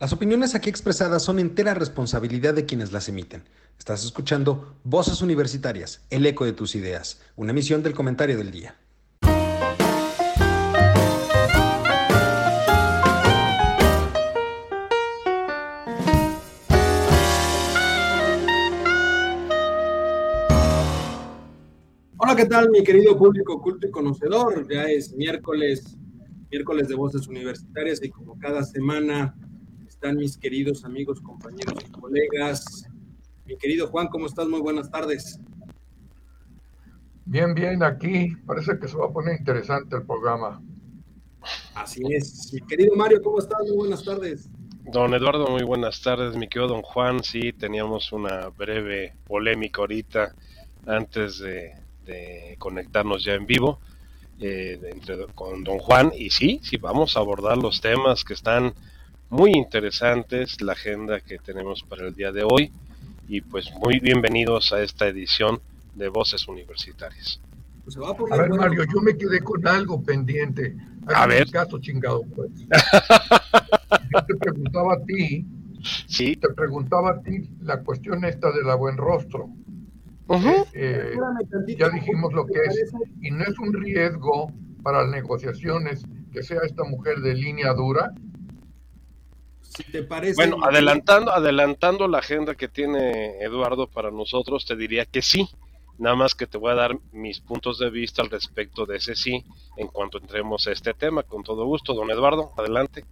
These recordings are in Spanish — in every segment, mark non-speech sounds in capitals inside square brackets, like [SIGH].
Las opiniones aquí expresadas son entera responsabilidad de quienes las emiten. Estás escuchando Voces Universitarias, el eco de tus ideas, una emisión del comentario del día. Hola, ¿qué tal, mi querido público culto y conocedor? Ya es miércoles, miércoles de Voces Universitarias y como cada semana están mis queridos amigos, compañeros y colegas? Mi querido Juan, ¿cómo estás? Muy buenas tardes. Bien, bien, aquí parece que se va a poner interesante el programa. Así es. Mi querido Mario, ¿cómo estás? Muy buenas tardes. Don Eduardo, muy buenas tardes. Mi querido don Juan, sí, teníamos una breve polémica ahorita antes de, conectarnos ya en vivo eh, entre, con don Juan. Y sí, sí, vamos a abordar los temas que están muy interesantes la agenda que tenemos para el día de hoy y pues muy bienvenidos a esta edición de Voces Universitarias. Pues a, ver, Mario, yo me quedé con algo pendiente. a ver. Caso chingado, pues. [LAUGHS] yo te preguntaba a ti. Sí. Te preguntaba a ti la cuestión esta de la buen rostro. Eh, eh, ya dijimos lo que es. Y no es un riesgo para las negociaciones que sea esta mujer de línea dura bueno, adelantando, adelantando la agenda que tiene Eduardo para nosotros, te diría que sí. Nada más que te voy a dar mis puntos de vista al respecto de ese sí en cuanto entremos a este tema. Con todo gusto, don Eduardo, adelante.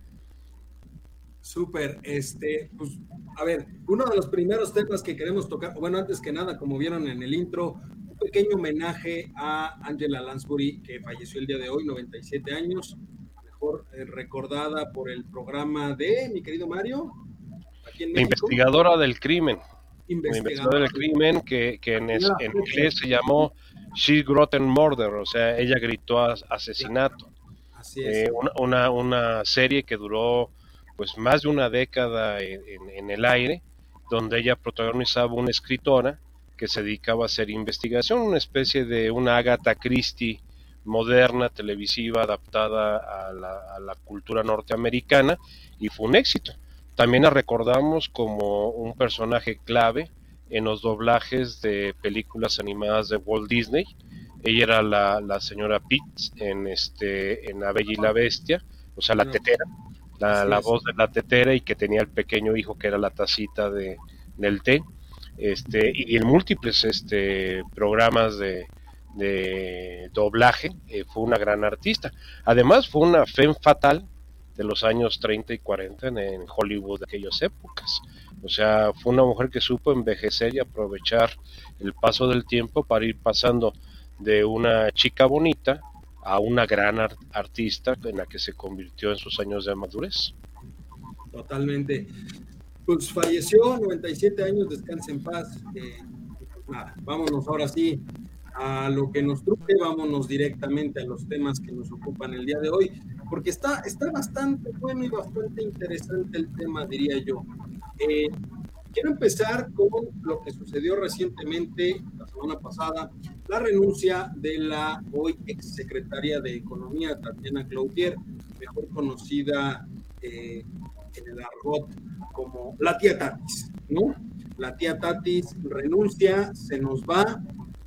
Súper, este, pues, a ver, uno de los primeros temas que queremos tocar, bueno, antes que nada, como vieron en el intro, un pequeño homenaje a Angela Lansbury, que falleció el día de hoy, 97 años, eh, recordada por el programa de mi querido Mario. investigadora del crimen. Investigadora, del crimen que, en, inglés se llamó She Grotten Murder, o sea, ella gritó asesinato. Así es. Eh, una, una, serie que duró pues más de una década en, el aire, donde ella protagonizaba una escritora que se dedicaba a hacer investigación, una especie de una Agatha Christie moderna, televisiva, adaptada a la, cultura norteamericana y fue un éxito. También la recordamos como un personaje clave en los doblajes de películas animadas de Walt Disney. Ella era la, señora Pitts en este en La Bella y la Bestia, o sea, la tetera, la, voz de la tetera y que tenía el pequeño hijo que era la tacita de, del té. Este, y en múltiples este, programas de, de doblaje, eh, fue una gran artista. Además, fue una femme fatal de los años 30 y 40 en, Hollywood de aquellas épocas. O sea, fue una mujer que supo envejecer y aprovechar el paso del tiempo para ir pasando de una chica bonita a una gran artista en la que se convirtió en sus años de madurez. Totalmente. Pues falleció, 97 años, descansa en paz. Eh, pues vámonos ahora sí a lo que nos truje, vámonos directamente a los temas que nos ocupan el día de hoy, porque está, está bastante bueno y bastante interesante el tema, diría yo. Eh, quiero empezar con lo que sucedió recientemente, la semana pasada, la renuncia de la hoy exsecretaria de Economía, Tatiana Cloutier, mejor conocida eh, en el argot como la tía Tatis, ¿no? La tía Tatis renuncia, se nos va,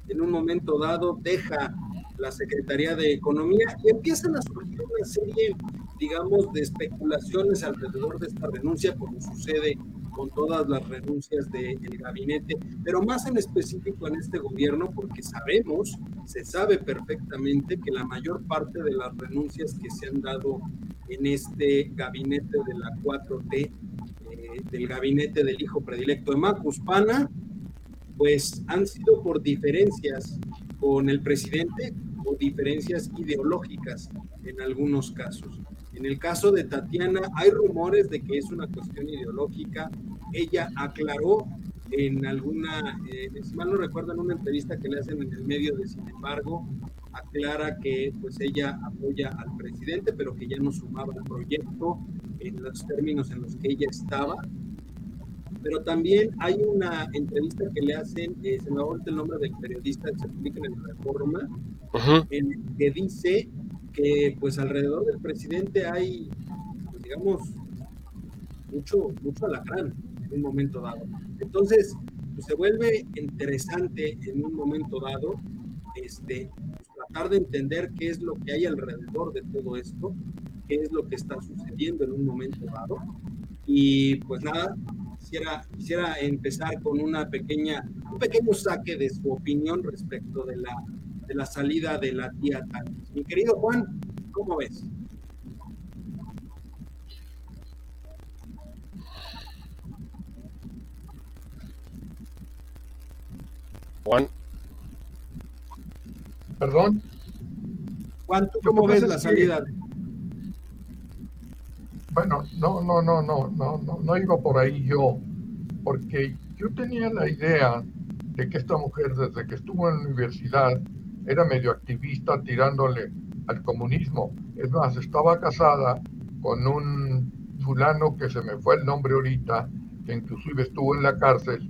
en un momento dado deja la Secretaría de Economía y empiezan a surgir una serie, digamos, de especulaciones alrededor de esta renuncia, como sucede con todas las renuncias del gabinete, pero más en específico en este gobierno, porque sabemos, se sabe perfectamente que la mayor parte de las renuncias que se han dado en este gabinete de la 4T, eh, del gabinete del hijo predilecto de Macus Pana, pues han sido por diferencias con el presidente o diferencias ideológicas en algunos casos. En el caso de Tatiana hay rumores de que es una cuestión ideológica. Ella aclaró en alguna, eh, si mal no recuerdo, en una entrevista que le hacen en el medio de Sin embargo, aclara que pues ella apoya al presidente, pero que ya no sumaba al proyecto en los términos en los que ella estaba pero también hay una entrevista que le hacen, eh, se me va el nombre del periodista que se publica en el Reforma, en que dice que pues alrededor del presidente hay, pues, digamos, mucho, mucho alacrán en un momento dado. Entonces, pues, se vuelve interesante en un momento dado este, pues, tratar de entender qué es lo que hay alrededor de todo esto, qué es lo que está sucediendo en un momento dado. Y pues nada, quisiera, quisiera empezar con una pequeña, un pequeño saque de su opinión respecto de la, de la salida de la tía Tatis. Mi querido Juan, ¿cómo ves? Juan. Perdón. Juan, ¿tú cómo ves la salida? Bueno, no, no, no, no, no, no, no iba por ahí yo, porque yo tenía la idea de que esta mujer desde que estuvo en la universidad era medio activista tirándole al comunismo. Es más, estaba casada con un fulano que se me fue el nombre ahorita, que inclusive estuvo en la cárcel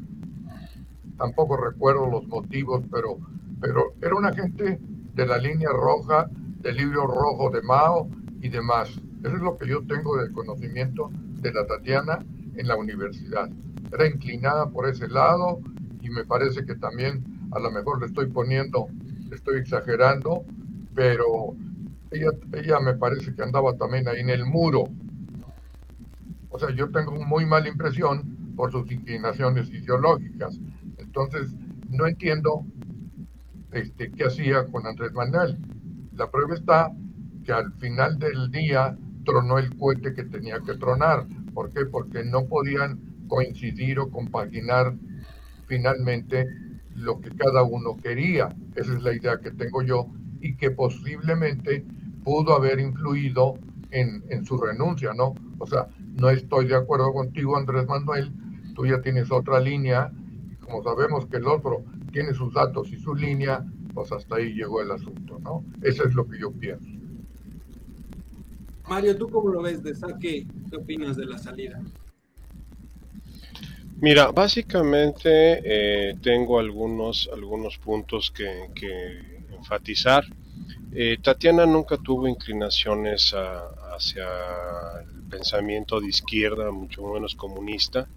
tampoco recuerdo los motivos, pero, pero era una gente de la línea roja, del libro rojo de Mao y demás. Eso es lo que yo tengo del conocimiento de la Tatiana en la universidad. Era inclinada por ese lado y me parece que también a lo mejor le estoy poniendo, le estoy exagerando, pero ella, ella me parece que andaba también ahí en el muro. O sea, yo tengo muy mala impresión por sus inclinaciones ideológicas. Entonces, no entiendo este, qué hacía con Andrés Manuel. La prueba está que al final del día tronó el cohete que tenía que tronar. ¿Por qué? Porque no podían coincidir o compaginar finalmente lo que cada uno quería. Esa es la idea que tengo yo y que posiblemente pudo haber influido en, su renuncia, ¿no? O sea, no estoy de acuerdo contigo, Andrés Manuel, tú ya tienes otra línea como sabemos que el otro tiene sus datos y su línea, pues hasta ahí llegó el asunto, ¿no? Eso es lo que yo pienso. Mario, ¿tú cómo lo ves de saque? ¿Qué opinas de la salida? Mira, básicamente eh, tengo algunos, algunos puntos que, enfatizar. Eh, Tatiana nunca tuvo inclinaciones hacia el pensamiento de izquierda, mucho menos comunista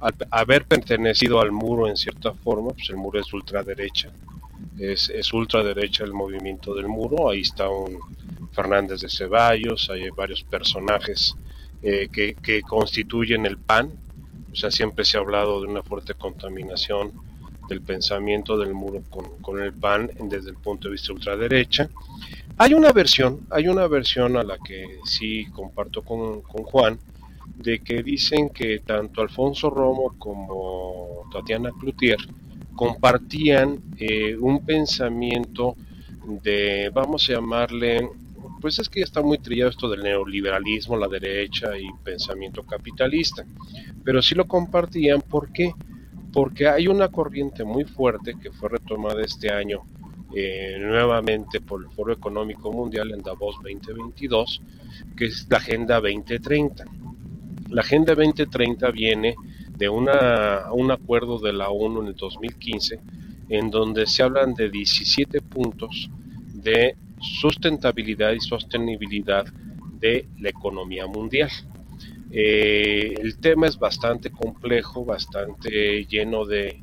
al haber pertenecido al muro en cierta forma, pues el muro es ultraderecha, es, es ultraderecha el movimiento del muro, ahí está un Fernández de Ceballos, hay varios personajes eh, que, que, constituyen el PAN, o sea, siempre se ha hablado de una fuerte contaminación del pensamiento del muro con, con el PAN desde el punto de vista ultraderecha. Hay una versión, hay una versión a la que sí comparto con, con Juan, de que dicen que tanto Alfonso Romo como Tatiana Cloutier compartían eh, un pensamiento de, vamos a llamarle, pues es que ya está muy trillado esto del neoliberalismo, la derecha y pensamiento capitalista, pero sí lo compartían, ¿por qué? Porque hay una corriente muy fuerte que fue retomada este año eh, nuevamente por el Foro Económico Mundial en Davos 2022, que es la Agenda 2030 la Agenda 2030 viene de una, un acuerdo de la ONU en el 2015 en donde se hablan de 17 puntos de sustentabilidad y sostenibilidad de la economía mundial. Eh, el tema es bastante complejo, bastante lleno de,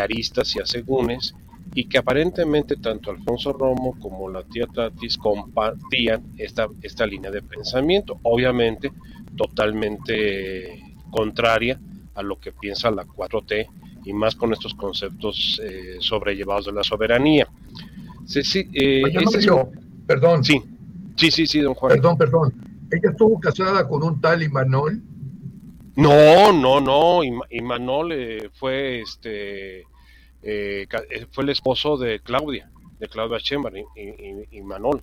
aristas y asegúnes, y que aparentemente tanto Alfonso Romo como la tía Tatis compartían esta, esta línea de pensamiento. Obviamente, totalmente contraria a lo que piensa la 4T y más con estos conceptos eh, sobrellevados de la soberanía. Sí, sí, eh, perdón. Sí, sí, sí, sí, don Juan. Perdón, perdón. ¿Ella estuvo casada con un tal Imanol? No, no, no. Imanol eh, fue este eh, fue el esposo de Claudia, de Claudia Sheinbaum, y, Imanol.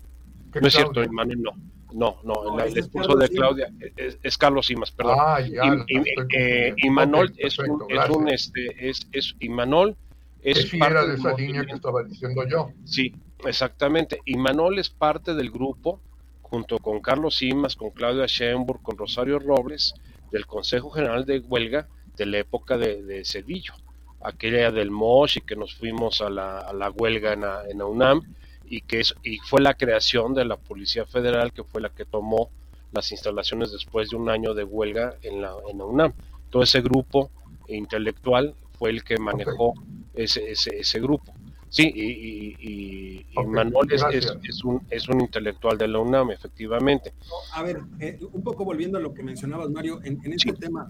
No es cierto, Imanol no. No, no, el, esposo de Claudia es, Carlos Simas, perdón. Ah, ya, y, eh, Manol es, un, es un, este, es, es Imanol es, es parte de esa línea que estaba diciendo yo. Sí, exactamente. Y Manol es parte del grupo, junto con Carlos Simas, con Claudia Sheinburg, con Rosario Robles, del Consejo General de Huelga de la época de, de Cedillo, aquella del MOSH y que nos fuimos a la, a la huelga en, en UNAM y que es, y fue la creación de la Policía Federal que fue la que tomó las instalaciones después de un año de huelga en la, en la UNAM. Todo ese grupo intelectual fue el que manejó ese, ese, ese grupo. Sí, y, Manuel es, un, es un intelectual de la UNAM, efectivamente. A ver, eh, un poco volviendo a lo que mencionabas, Mario, en, este tema,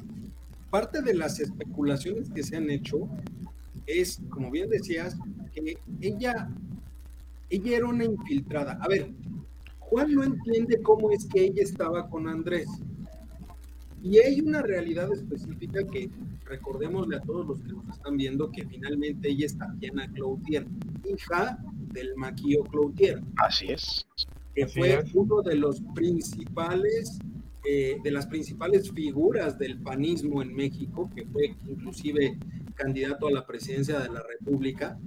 parte de las especulaciones que se han hecho es, como bien decías, que ella, ella era una infiltrada. A ver, Juan no entiende cómo es que ella estaba con Andrés. Y hay una realidad específica que recordémosle a todos los que nos están viendo que finalmente ella es Tatiana Cloutier, hija del maquillo Cloutier. Así es. Que fue uno de los principales, eh, de las principales figuras del panismo en México, que fue inclusive candidato a la presidencia de la República.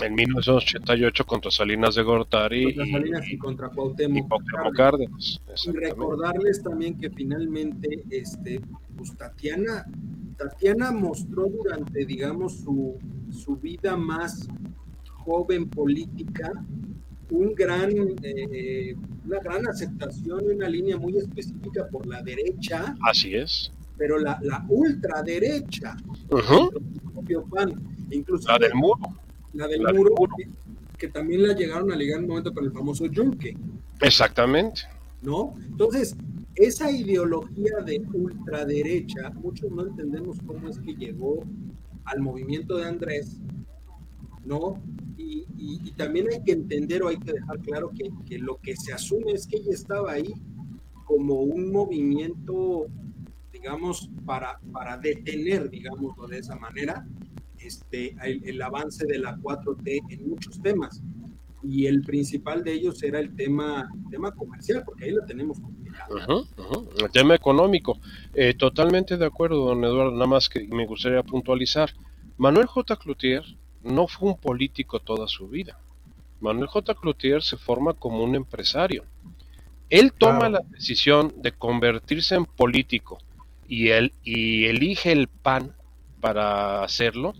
En 1988 contra Salinas de Gortari contra Salinas y, contra Cuauhtémoc, Cárdenas. Y recordarles también que finalmente este, pues, Tatiana, Tatiana mostró durante, digamos, su, su vida más joven política un gran, eh, una gran aceptación y una línea muy específica por la derecha. Así es. Pero la, la ultraderecha, incluso la del muro la del muro, Que, también la llegaron a ligar en un momento con el famoso Yunque. Exactamente. ¿No? Entonces, esa ideología de ultraderecha, muchos no entendemos cómo es que llegó al movimiento de Andrés, ¿no? Y, también hay que entender o hay que dejar claro que, que, lo que se asume es que ella estaba ahí como un movimiento, digamos, para, para detener, digámoslo de esa manera, este, el, avance de la 4T en muchos temas. Y el principal de ellos era el tema, tema comercial, porque ahí lo tenemos complicado. El tema económico. Eh, totalmente de acuerdo, don Eduardo, nada más que me gustaría puntualizar. Manuel J. Cloutier no fue un político toda su vida. Manuel J. Cloutier se forma como un empresario. Él toma la decisión de convertirse en político y él y elige el PAN para hacerlo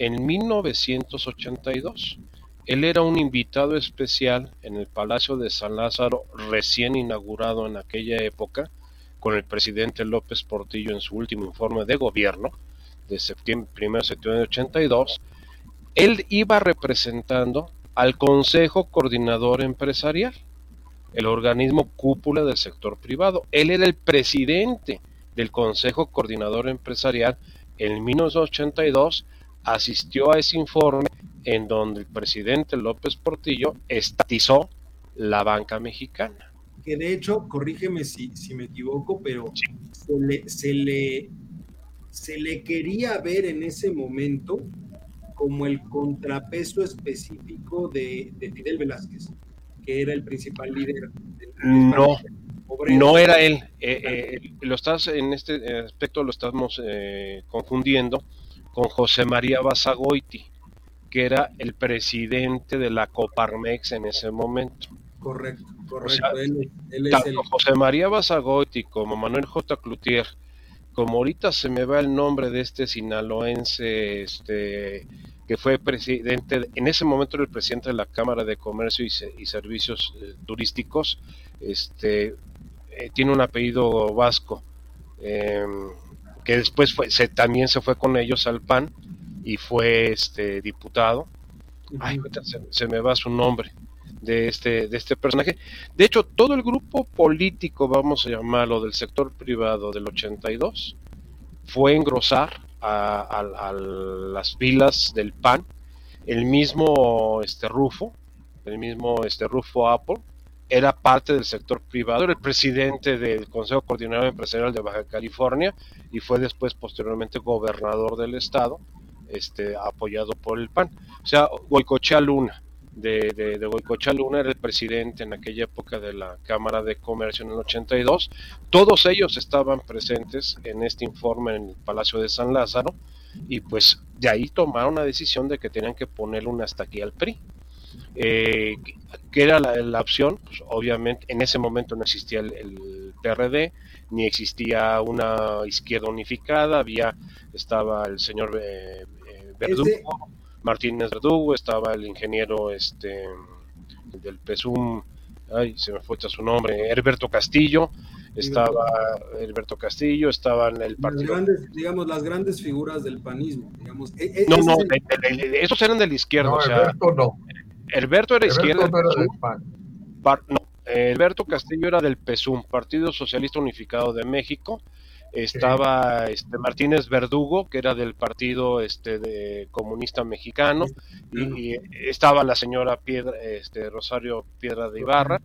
en 1982. Él era un invitado especial en el Palacio de San Lázaro, recién inaugurado en aquella época, con el presidente López Portillo en su último informe de gobierno, de septiembre, 1 de septiembre de 82. Él iba representando al Consejo Coordinador Empresarial, el organismo cúpula del sector privado. Él era el presidente del Consejo Coordinador Empresarial en 1982 asistió a ese informe en donde el presidente López Portillo estatizó la banca mexicana. Que de hecho, corrígeme si, si me equivoco, pero se, le, se, le, se le quería ver en ese momento como el contrapeso específico de, Fidel Velázquez, que era el principal líder. Del no, no era él. Eh, eh, lo estás en este aspecto lo estamos eh, confundiendo con José María Basagoiti, que era el presidente de la Coparmex en ese momento. Correcto, correcto. tanto José María Basagoiti como Manuel J. Cloutier, como ahorita se me va el nombre de este sinaloense, este que fue presidente, en ese momento era el presidente de la Cámara de Comercio y, Servicios eh, Turísticos, este, eh, tiene un apellido vasco. Eh, que después fue, se, también se fue con ellos al PAN y fue este diputado. Ay, se, me va su nombre de este, de este personaje. De hecho, todo el grupo político, vamos a llamarlo, del sector privado del 82, fue engrosar a, a, las filas del PAN. El mismo este Rufo, el mismo este Rufo Apple, era parte del sector privado, era el presidente del Consejo Coordinador Empresarial de Baja California y fue después posteriormente gobernador del estado, este, apoyado por el PAN. O sea, Goicochea Luna, de, de, Luna era el presidente en aquella época de la Cámara de Comercio en el 82. Todos ellos estaban presentes en este informe en el Palacio de San Lázaro y pues de ahí tomaron la decisión de que tenían que ponerle una hasta aquí al PRI. Eh, ¿Qué era la, opción? Pues obviamente en ese momento no existía el, PRD, ni existía una izquierda unificada, había, estaba el señor eh, eh, Verdugo, Martínez Verdugo, estaba el ingeniero este del PESUM, ay, se me fue su nombre, Herberto Castillo, estaba Alberto Castillo, estaban el partido. digamos, las grandes figuras del panismo. Digamos. E, e, no, no, esos eran de la izquierda. o sea, Alberto no. Alberto era izquierda. no, Alberto Castillo era del PESUM, Partido Socialista Unificado de México, estaba este Martínez Verdugo, que era del partido este de comunista mexicano, y, estaba la señora Piedra, este Rosario Piedra de Ibarra,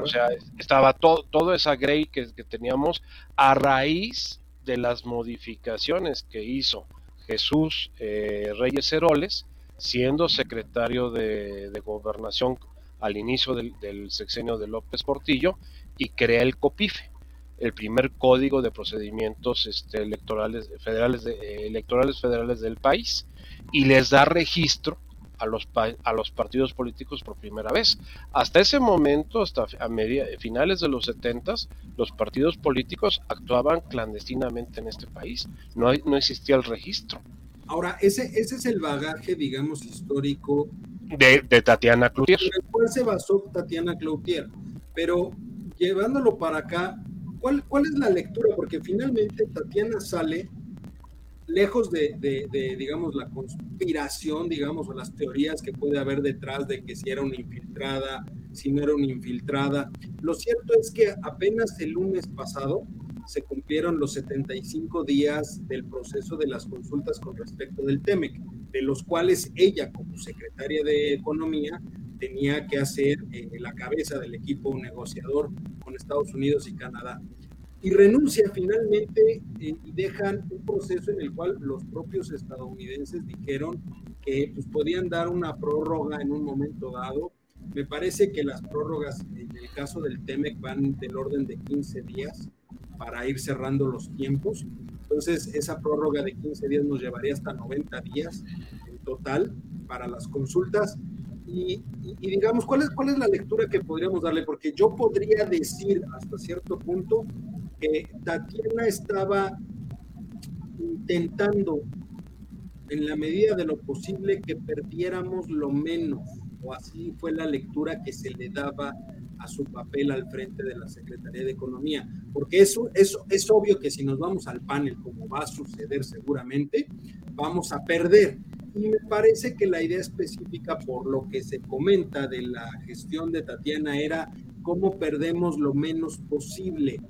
o sea, estaba todo, toda esa grey que, teníamos a raíz de las modificaciones que hizo Jesús eh, Reyes Heroles, siendo secretario de, gobernación al inicio del, sexenio de López Portillo, y crea el COPIFE el primer código de procedimientos este, electorales federales de, electorales federales del país y les da registro a los a los partidos políticos por primera vez. Hasta ese momento, hasta a media, finales de los 70 los partidos políticos actuaban clandestinamente en este país. No, no existía el registro. Ahora, ese, ese es el bagaje, digamos, histórico de, de Tatiana Cloutier. En el cual se basó Tatiana Cloutier. Pero llevándolo para acá, ¿Cuál, es la lectura? Porque finalmente Tatiana sale lejos de, digamos, la conspiración, digamos, o las teorías que puede haber detrás de que si era una infiltrada, si no era una infiltrada. Lo cierto es que apenas el lunes pasado se cumplieron los 75 días del proceso de las consultas con respecto del TEMEC, de los cuales ella, como secretaria de Economía, tenía que hacer eh, la cabeza del equipo negociador con Estados Unidos y Canadá. Y renuncia finalmente eh, y dejan un proceso en el cual los propios estadounidenses dijeron que pues, podían dar una prórroga en un momento dado. Me parece que las prórrogas en el caso del TEMEC van del orden de 15 días para ir cerrando los tiempos. Entonces, esa prórroga de 15 días nos llevaría hasta 90 días en total para las consultas y, digamos, ¿cuál es, ¿cuál es la lectura que podríamos darle? Porque yo podría decir hasta cierto punto que Tatiana estaba intentando, en la medida de lo posible, que perdiéramos lo menos, o así fue la lectura que se le daba a su papel al frente de la Secretaría de Economía, porque eso, es obvio que si nos vamos al panel, como va a suceder seguramente, vamos a perder. Y me parece que la idea específica, por lo que se comenta de la gestión de Tatiana, era cómo perdemos lo menos posible.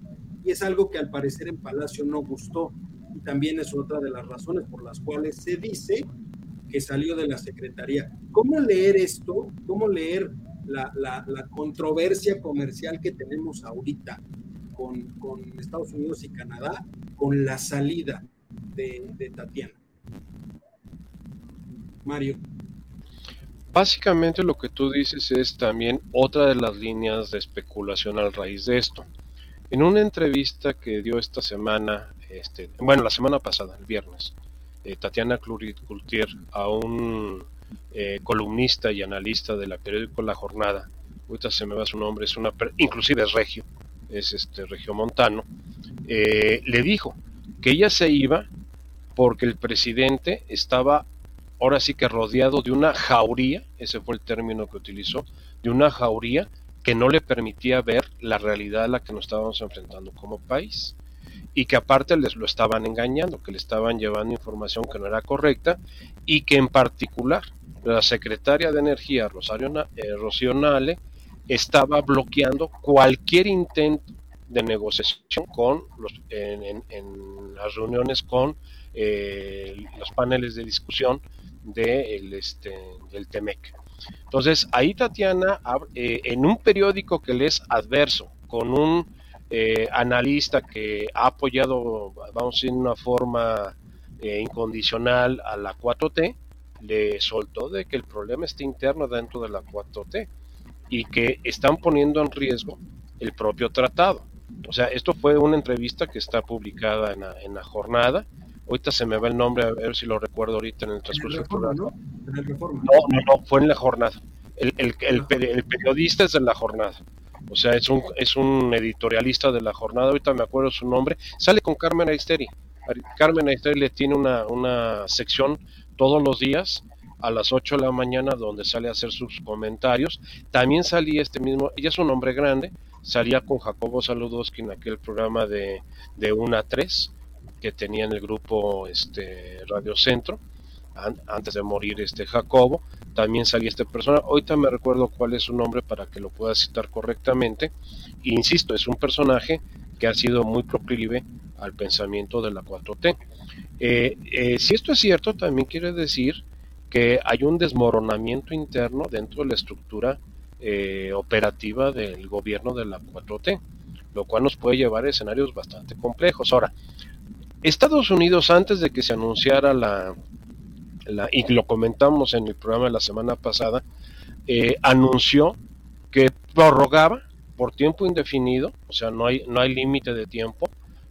Y es algo que al parecer en Palacio no gustó. Y también es otra de las razones por las cuales se dice que salió de la Secretaría. ¿Cómo leer esto? ¿Cómo leer la, la, controversia comercial que tenemos ahorita con, con, Estados Unidos y Canadá, con la salida de, Tatiana? Mario. Básicamente lo que tú dices es también otra de las líneas de especulación al raíz de esto. En una entrevista que dio esta semana, este, bueno, la semana pasada, el viernes, eh, Tatiana Cluritier a un eh, columnista y analista de la periódico La Jornada, ahorita se me va su nombre, es una, inclusive es regio, es este regio montano, eh, le dijo que ella se iba porque el presidente estaba ahora sí que rodeado de una jauría, ese fue el término que utilizó, de una jauría que no le permitía ver la realidad a la que nos estábamos enfrentando como país y que aparte les lo estaban engañando, que le estaban llevando información que no era correcta y que en particular la secretaria de Energía, Rosario, eh, estaba bloqueando cualquier intento de negociación con los, en, las reuniones con eh, los paneles de discusión de este, del TEMEC. Entonces, ahí Tatiana, eh, en un periódico que le es adverso, con un eh, analista que ha apoyado, vamos a decir, de una forma eh, incondicional a la 4T, le soltó de que el problema está interno dentro de la 4T y que están poniendo en riesgo el propio tratado. O sea, esto fue una entrevista que está publicada en la, en la jornada Ahorita se me va el nombre, a ver si lo recuerdo ahorita en el transcurso del programa. ¿no? ¿no? no, fue en la jornada. El, el, el, periodista es de la jornada. O sea, es un, es un editorialista de la jornada, ahorita me acuerdo su nombre. Sale con Carmen Aisteri. Carmen Aisteri le tiene una, una sección todos los días a las 8 de la mañana donde sale a hacer sus comentarios. También salía este mismo, ella es un hombre grande, salía con Jacobo Saludowski en aquel programa de, de 1 a 3 que tenía en el grupo este, Radio Centro, antes de morir este Jacobo, también salía este personaje, ahorita me recuerdo cuál es su nombre para que lo pueda citar correctamente, insisto, es un personaje que ha sido muy proclive al pensamiento de la 4T. Eh, eh, si esto es cierto, también quiere decir que hay un desmoronamiento interno dentro de la estructura eh, operativa del gobierno de la 4T, lo cual nos puede llevar a escenarios bastante complejos. Ahora, Estados Unidos, antes de que se anunciara la, y lo comentamos en el programa de la semana pasada, eh, anunció que prorrogaba por tiempo indefinido, o sea, no hay, no hay límite de tiempo,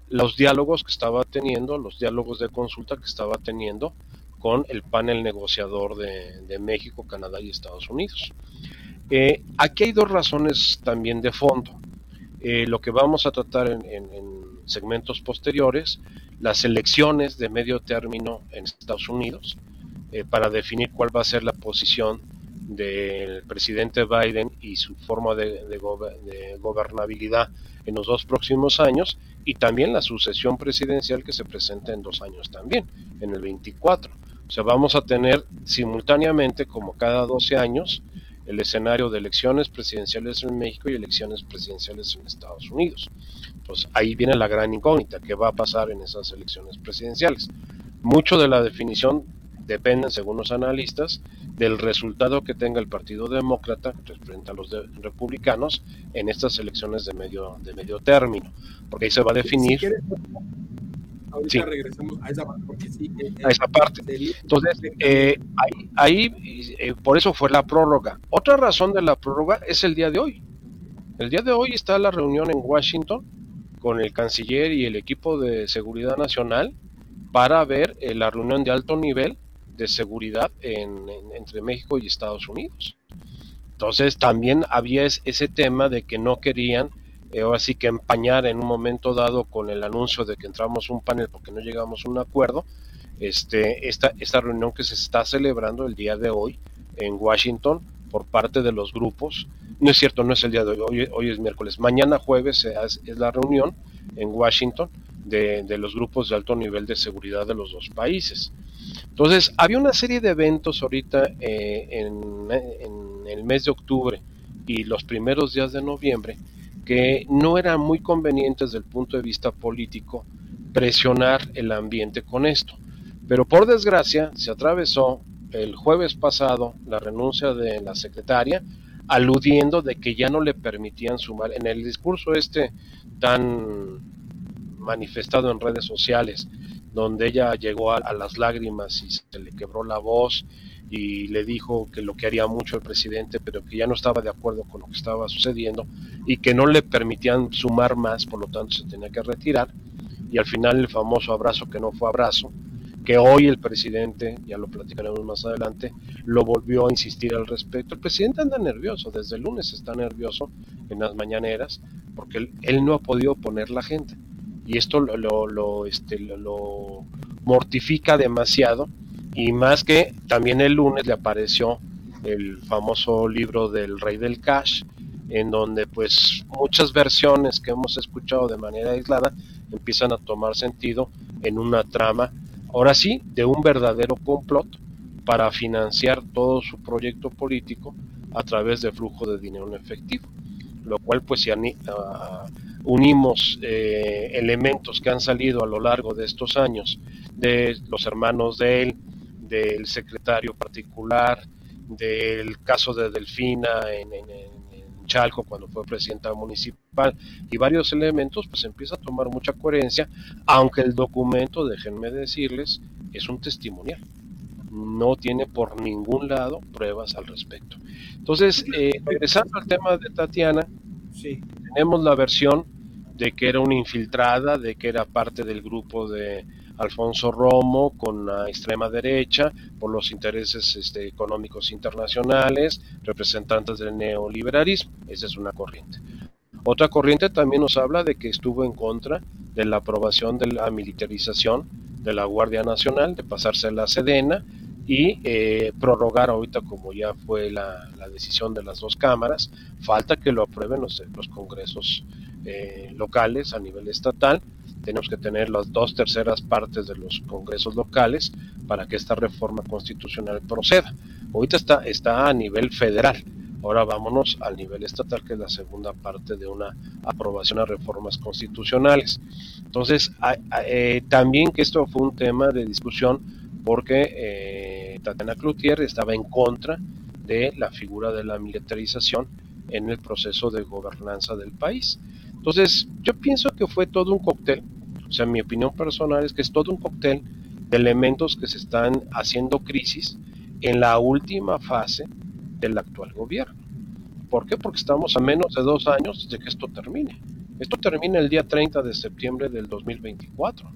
los diálogos que estaba teniendo, los diálogos de consulta que estaba teniendo con el panel negociador de, México, Canadá y Estados Unidos. Eh, aquí hay dos razones también de fondo. Eh, lo que vamos a tratar en segmentos posteriores, las elecciones de medio término en Estados Unidos, eh, para definir cuál va a ser la posición del presidente Biden y su forma de, gobernabilidad en los dos próximos años y también la sucesión presidencial que se presenta en dos años también, en el 24. O sea, vamos a tener simultáneamente, como cada 12 años, el escenario de elecciones presidenciales en México y elecciones presidenciales en Estados Unidos. Pues ahí viene la gran incógnita, ¿qué va a pasar en esas elecciones presidenciales? Mucho de la definición dependen, según los analistas, del resultado que tenga el Partido Demócrata frente a los republicanos en estas elecciones de medio, de medio término, porque ahí se va a definir. ahorita regresamos a esa parte, porque sí, eh, a esa parte. Entonces, eh, ahí, eh, por eso fue la prórroga. Otra razón de la prórroga es el día de hoy. El día de hoy está la reunión en Washington con el canciller y el equipo de seguridad nacional para ver la reunión de alto nivel de seguridad entre México y Estados Unidos. Entonces también había ese tema de que no querían, eh, ahora sí que empañar en un momento dado con el anuncio de que entramos un panel porque no llegamos a un acuerdo, este, esta, esta reunión que se está celebrando el día de hoy en Washington por parte de los grupos. No es cierto, no es el día de hoy, hoy, es miércoles. Mañana jueves es, la reunión en Washington de, los grupos de alto nivel de seguridad de los dos países. Entonces, había una serie de eventos ahorita eh, en, el mes de octubre y los primeros días de noviembre que no eran muy convenientes desde el punto de vista político presionar el ambiente con esto. Pero por desgracia se atravesó el jueves pasado la renuncia de la secretaria, aludiendo de que ya no le permitían sumar en el discurso este tan manifestado en redes sociales donde ella llegó a, las lágrimas y se le quebró la voz y le dijo que lo que haría mucho el presidente, pero que ya no estaba de acuerdo con lo que estaba sucediendo y que no le permitían sumar más, por lo tanto se tenía que retirar. Y al final el famoso abrazo que no fue abrazo, que hoy el presidente, ya lo platicaremos más adelante, lo volvió a insistir al respecto. El presidente anda nervioso, desde el lunes está nervioso en las mañaneras, porque él, él no ha podido poner la gente y esto lo, lo, este, lo, mortifica demasiado y más que también el lunes le apareció el famoso libro del rey del cash en donde pues muchas versiones que hemos escuchado de manera aislada empiezan a tomar sentido en una trama ahora sí de un verdadero complot para financiar todo su proyecto político a través de flujo de dinero en efectivo lo cual pues si unimos eh, elementos que han salido a lo largo de estos años de los hermanos de él, del secretario particular, del caso de Delfina en, Chalco cuando fue presidenta municipal y varios elementos, pues empieza a tomar mucha coherencia, aunque el documento, déjenme decirles, es un testimonial. No tiene por ningún lado pruebas al respecto. Entonces, eh, regresando al tema de Tatiana, sí. tenemos la versión de que era una infiltrada, de que era parte del grupo de Alfonso Romo con la extrema derecha por los intereses este, económicos internacionales, representantes del neoliberalismo. Esa es una corriente. Otra corriente también nos habla de que estuvo en contra de la aprobación de la militarización de la Guardia Nacional, de pasarse a la Sedena, y eh, prorrogar ahorita como ya fue la, decisión de las dos cámaras. Falta que lo aprueben los, los congresos eh, locales a nivel estatal. Tenemos que tener las dos terceras partes de los congresos locales para que esta reforma constitucional proceda. Ahorita está, está a nivel federal. Ahora vámonos al nivel estatal, que es la segunda parte de una aprobación a reformas constitucionales. Entonces, eh, también que esto fue un tema de discusión porque eh, Tatiana Cloutier estaba en contra de la figura de la militarización en el proceso de gobernanza del país. Entonces, yo pienso que fue todo un cóctel, o sea, mi opinión personal es que es todo un cóctel de elementos que se están haciendo crisis en la última fase del actual gobierno. ¿Por qué? Porque estamos a menos de dos años de que esto termine. Esto termina el día 30 de septiembre del 2024.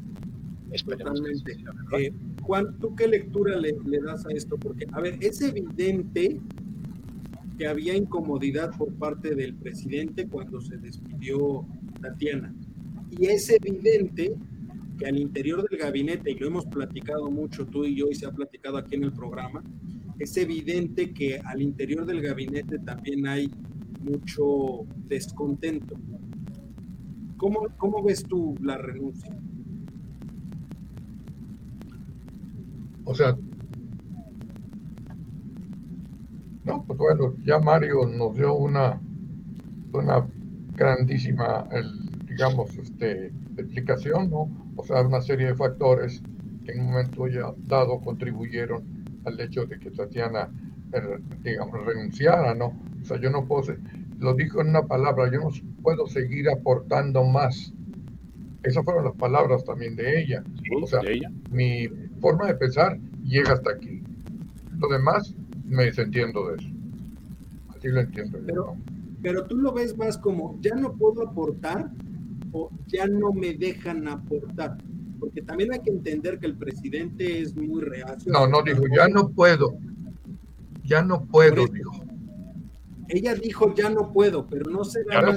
Totalmente. Eh, Juan, ¿tú qué lectura le, das a esto? Porque, a ver, es evidente que había incomodidad por parte del presidente cuando se despidió Tatiana. Y es evidente que al interior del gabinete, y lo hemos platicado mucho tú y yo y se ha platicado aquí en el programa, es evidente que al interior del gabinete también hay mucho descontento. ¿Cómo, cómo ves tú la renuncia? O sea, no, pues bueno, ya Mario nos dio una, una grandísima, digamos, este, explicación, ¿no? O sea, una serie de factores que en un momento ya dado contribuyeron al hecho de que Tatiana, er, digamos, renunciara, ¿no? O sea, yo no puedo, lo dijo en una palabra, yo no puedo seguir aportando más. Esas fueron las palabras también de ella. o sea, mi forma de pensar llega hasta aquí. Lo demás, me desentiendo de eso. Así lo entiendo. Pero, pero tú lo ves más como, ya no puedo aportar o ya no me dejan aportar porque también hay que entender que el presidente es muy reacio. No, no dijo, ya no puedo, ya no puedo, dijo. Ella dijo, ya no puedo, pero no se da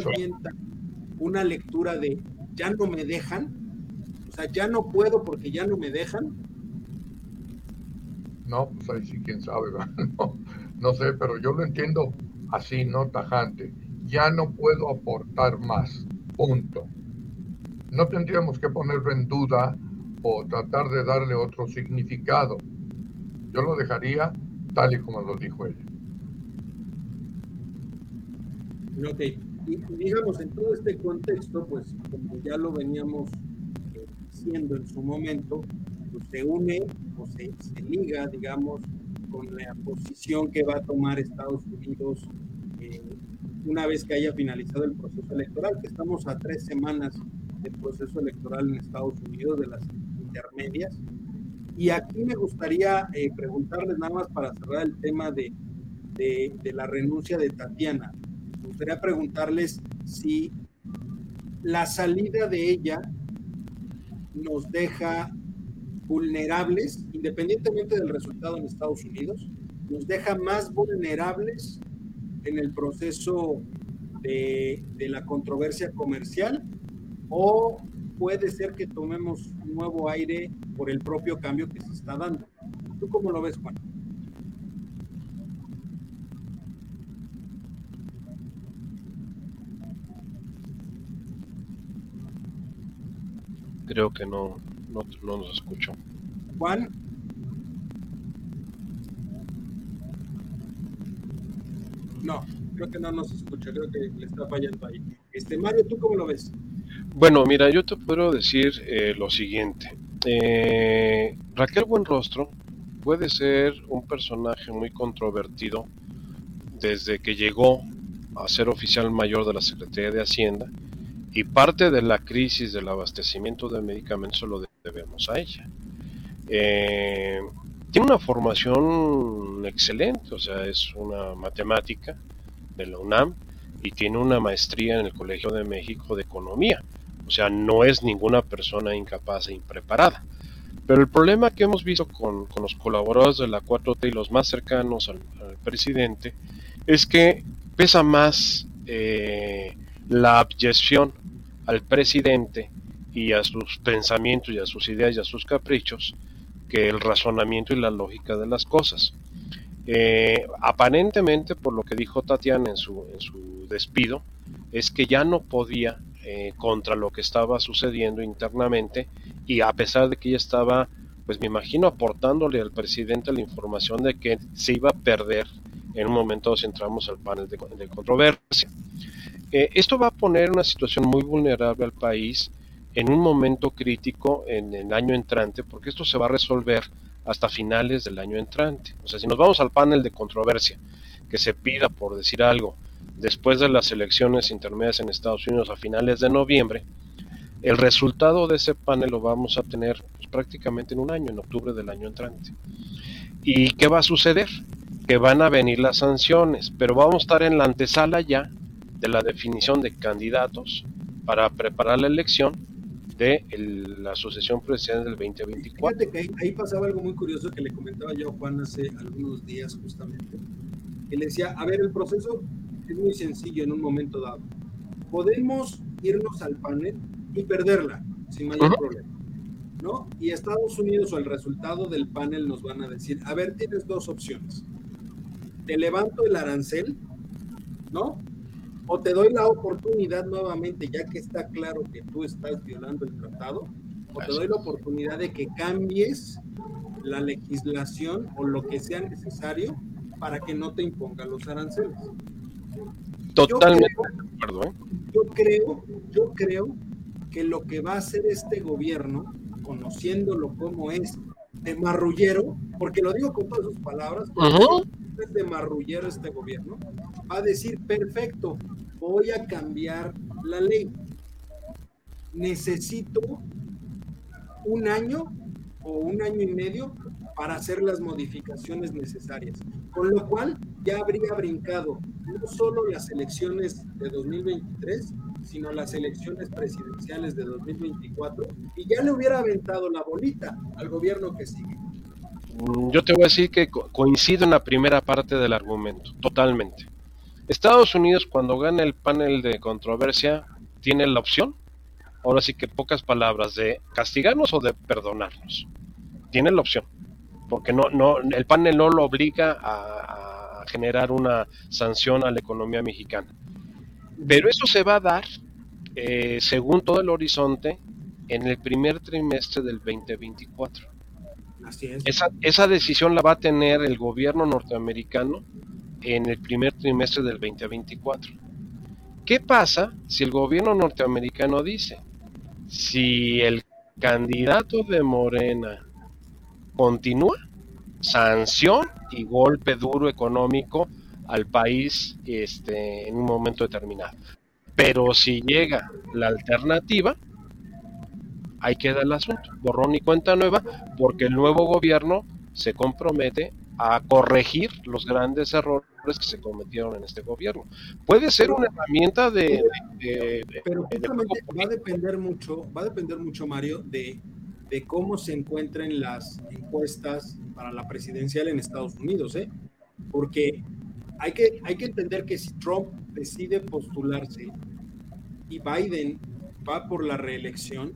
una lectura de, ya no me dejan, o sea, ya no puedo porque ya no me dejan. No, pues ahí sí, quién sabe, [LAUGHS] no, sé, pero yo lo entiendo así, no tajante. Ya no puedo aportar más, punto no tendríamos que ponerlo en duda o tratar de darle otro significado. Yo lo dejaría tal y como lo dijo ella. Ok, y digamos, en todo este contexto, pues como ya lo veníamos diciendo en su momento, se une o se, liga, digamos, con la posición que va a tomar Estados Unidos eh, una vez que haya finalizado el proceso electoral, que estamos a tres semanas del proceso electoral en Estados Unidos, de las intermedias. Y aquí me gustaría eh, preguntarles nada más para cerrar el tema de, de la renuncia de Tatiana. Me gustaría preguntarles si la salida de ella nos deja vulnerables, independientemente del resultado en Estados Unidos, nos deja más vulnerables en el proceso de, de la controversia comercial o puede ser que tomemos nuevo aire por el propio cambio que se está dando. ¿Tú cómo lo ves, Juan? Creo que no, no, no nos escucho. Juan. No, creo que no nos escucha, creo que le está fallando ahí. Este Mario, ¿tú cómo lo ves? Bueno, mira, yo te puedo decir eh, lo siguiente. Eh, Raquel Buenrostro puede ser un personaje muy controvertido desde que llegó a ser oficial mayor de la Secretaría de Hacienda y parte de la crisis del abastecimiento de medicamentos lo debemos a ella. Eh, tiene una formación excelente, o sea, es una matemática de la UNAM y tiene una maestría en el Colegio de México de Economía. O sea, no es ninguna persona incapaz e impreparada. Pero el problema que hemos visto con, los colaboradores de la 4T y los más cercanos al, presidente es que pesa más eh, la abyección al presidente y a sus pensamientos y a sus ideas y a sus caprichos que el razonamiento y la lógica de las cosas. Eh, aparentemente, por lo que dijo Tatiana en su, en su despido, es que ya no podía eh, contra lo que estaba sucediendo internamente y a pesar de que ella estaba, pues me imagino, aportándole al presidente la información de que se iba a perder en un momento si entramos al panel de, controversia. Eh, esto va a poner una situación muy vulnerable al país en un momento crítico en el año entrante, porque esto se va a resolver hasta finales del año entrante. O sea, si nos vamos al panel de controversia, que se pida, por decir algo, después de las elecciones intermedias en Estados Unidos a finales de noviembre, el resultado de ese panel lo vamos a tener pues, prácticamente en un año, en octubre del año entrante. ¿Y qué va a suceder? Que van a venir las sanciones, pero vamos a estar en la antesala ya de la definición de candidatos para preparar la elección de la Asociación Presidencial del 2024. Fíjate que ahí, pasaba algo muy curioso que le comentaba yo a Juan hace algunos días justamente. Que le decía, a ver, el proceso es muy sencillo en un momento dado. Podemos irnos al panel y perderla sin mayor problema. ¿No? Y Estados Unidos o el resultado del panel nos van a decir, a ver, tienes dos opciones. Te levanto el arancel, ¿no? O te doy la oportunidad nuevamente, ya que está claro que tú estás violando el tratado, o te doy la oportunidad de que cambies la legislación o lo que sea necesario para que no te impongan los aranceles. Totalmente de acuerdo. ¿eh? Yo creo, yo creo que lo que va a hacer este gobierno, conociéndolo como es de marrullero, porque lo digo con todas sus palabras, es de marrullero este gobierno, va a decir, perfecto, voy a cambiar la ley. Necesito un año o un año y medio para hacer las modificaciones necesarias. Con lo cual ya habría brincado no solo las elecciones de 2023, sino las elecciones presidenciales de 2024 y ya le hubiera aventado la bolita al gobierno que sigue. Mm, yo te voy a decir que coincido en la primera parte del argumento, totalmente. Estados Unidos cuando gana el panel de controversia tiene la opción, ahora sí que pocas palabras, de castigarnos o de perdonarnos. Tiene la opción, porque no, no, el panel no lo obliga a, generar una sanción a la economía mexicana. Pero eso se va a dar, eh, según todo el horizonte, en el primer trimestre del 2024. Esa, esa decisión la va a tener el gobierno norteamericano en el primer trimestre del 2024. ¿Qué pasa si el gobierno norteamericano dice, si el candidato de Morena continúa, sanción y golpe duro económico al país este, en un momento determinado. Pero si llega la alternativa, ahí queda el asunto, borrón y cuenta nueva, porque el nuevo gobierno se compromete a corregir los grandes errores que se cometieron en este gobierno. Puede ser una herramienta de... pero justamente va a depender mucho, va a depender mucho, Mario, de, de cómo se encuentren las encuestas para la presidencial en Estados Unidos, ¿eh? Porque hay que, hay que entender que si Trump decide postularse y Biden va por la reelección,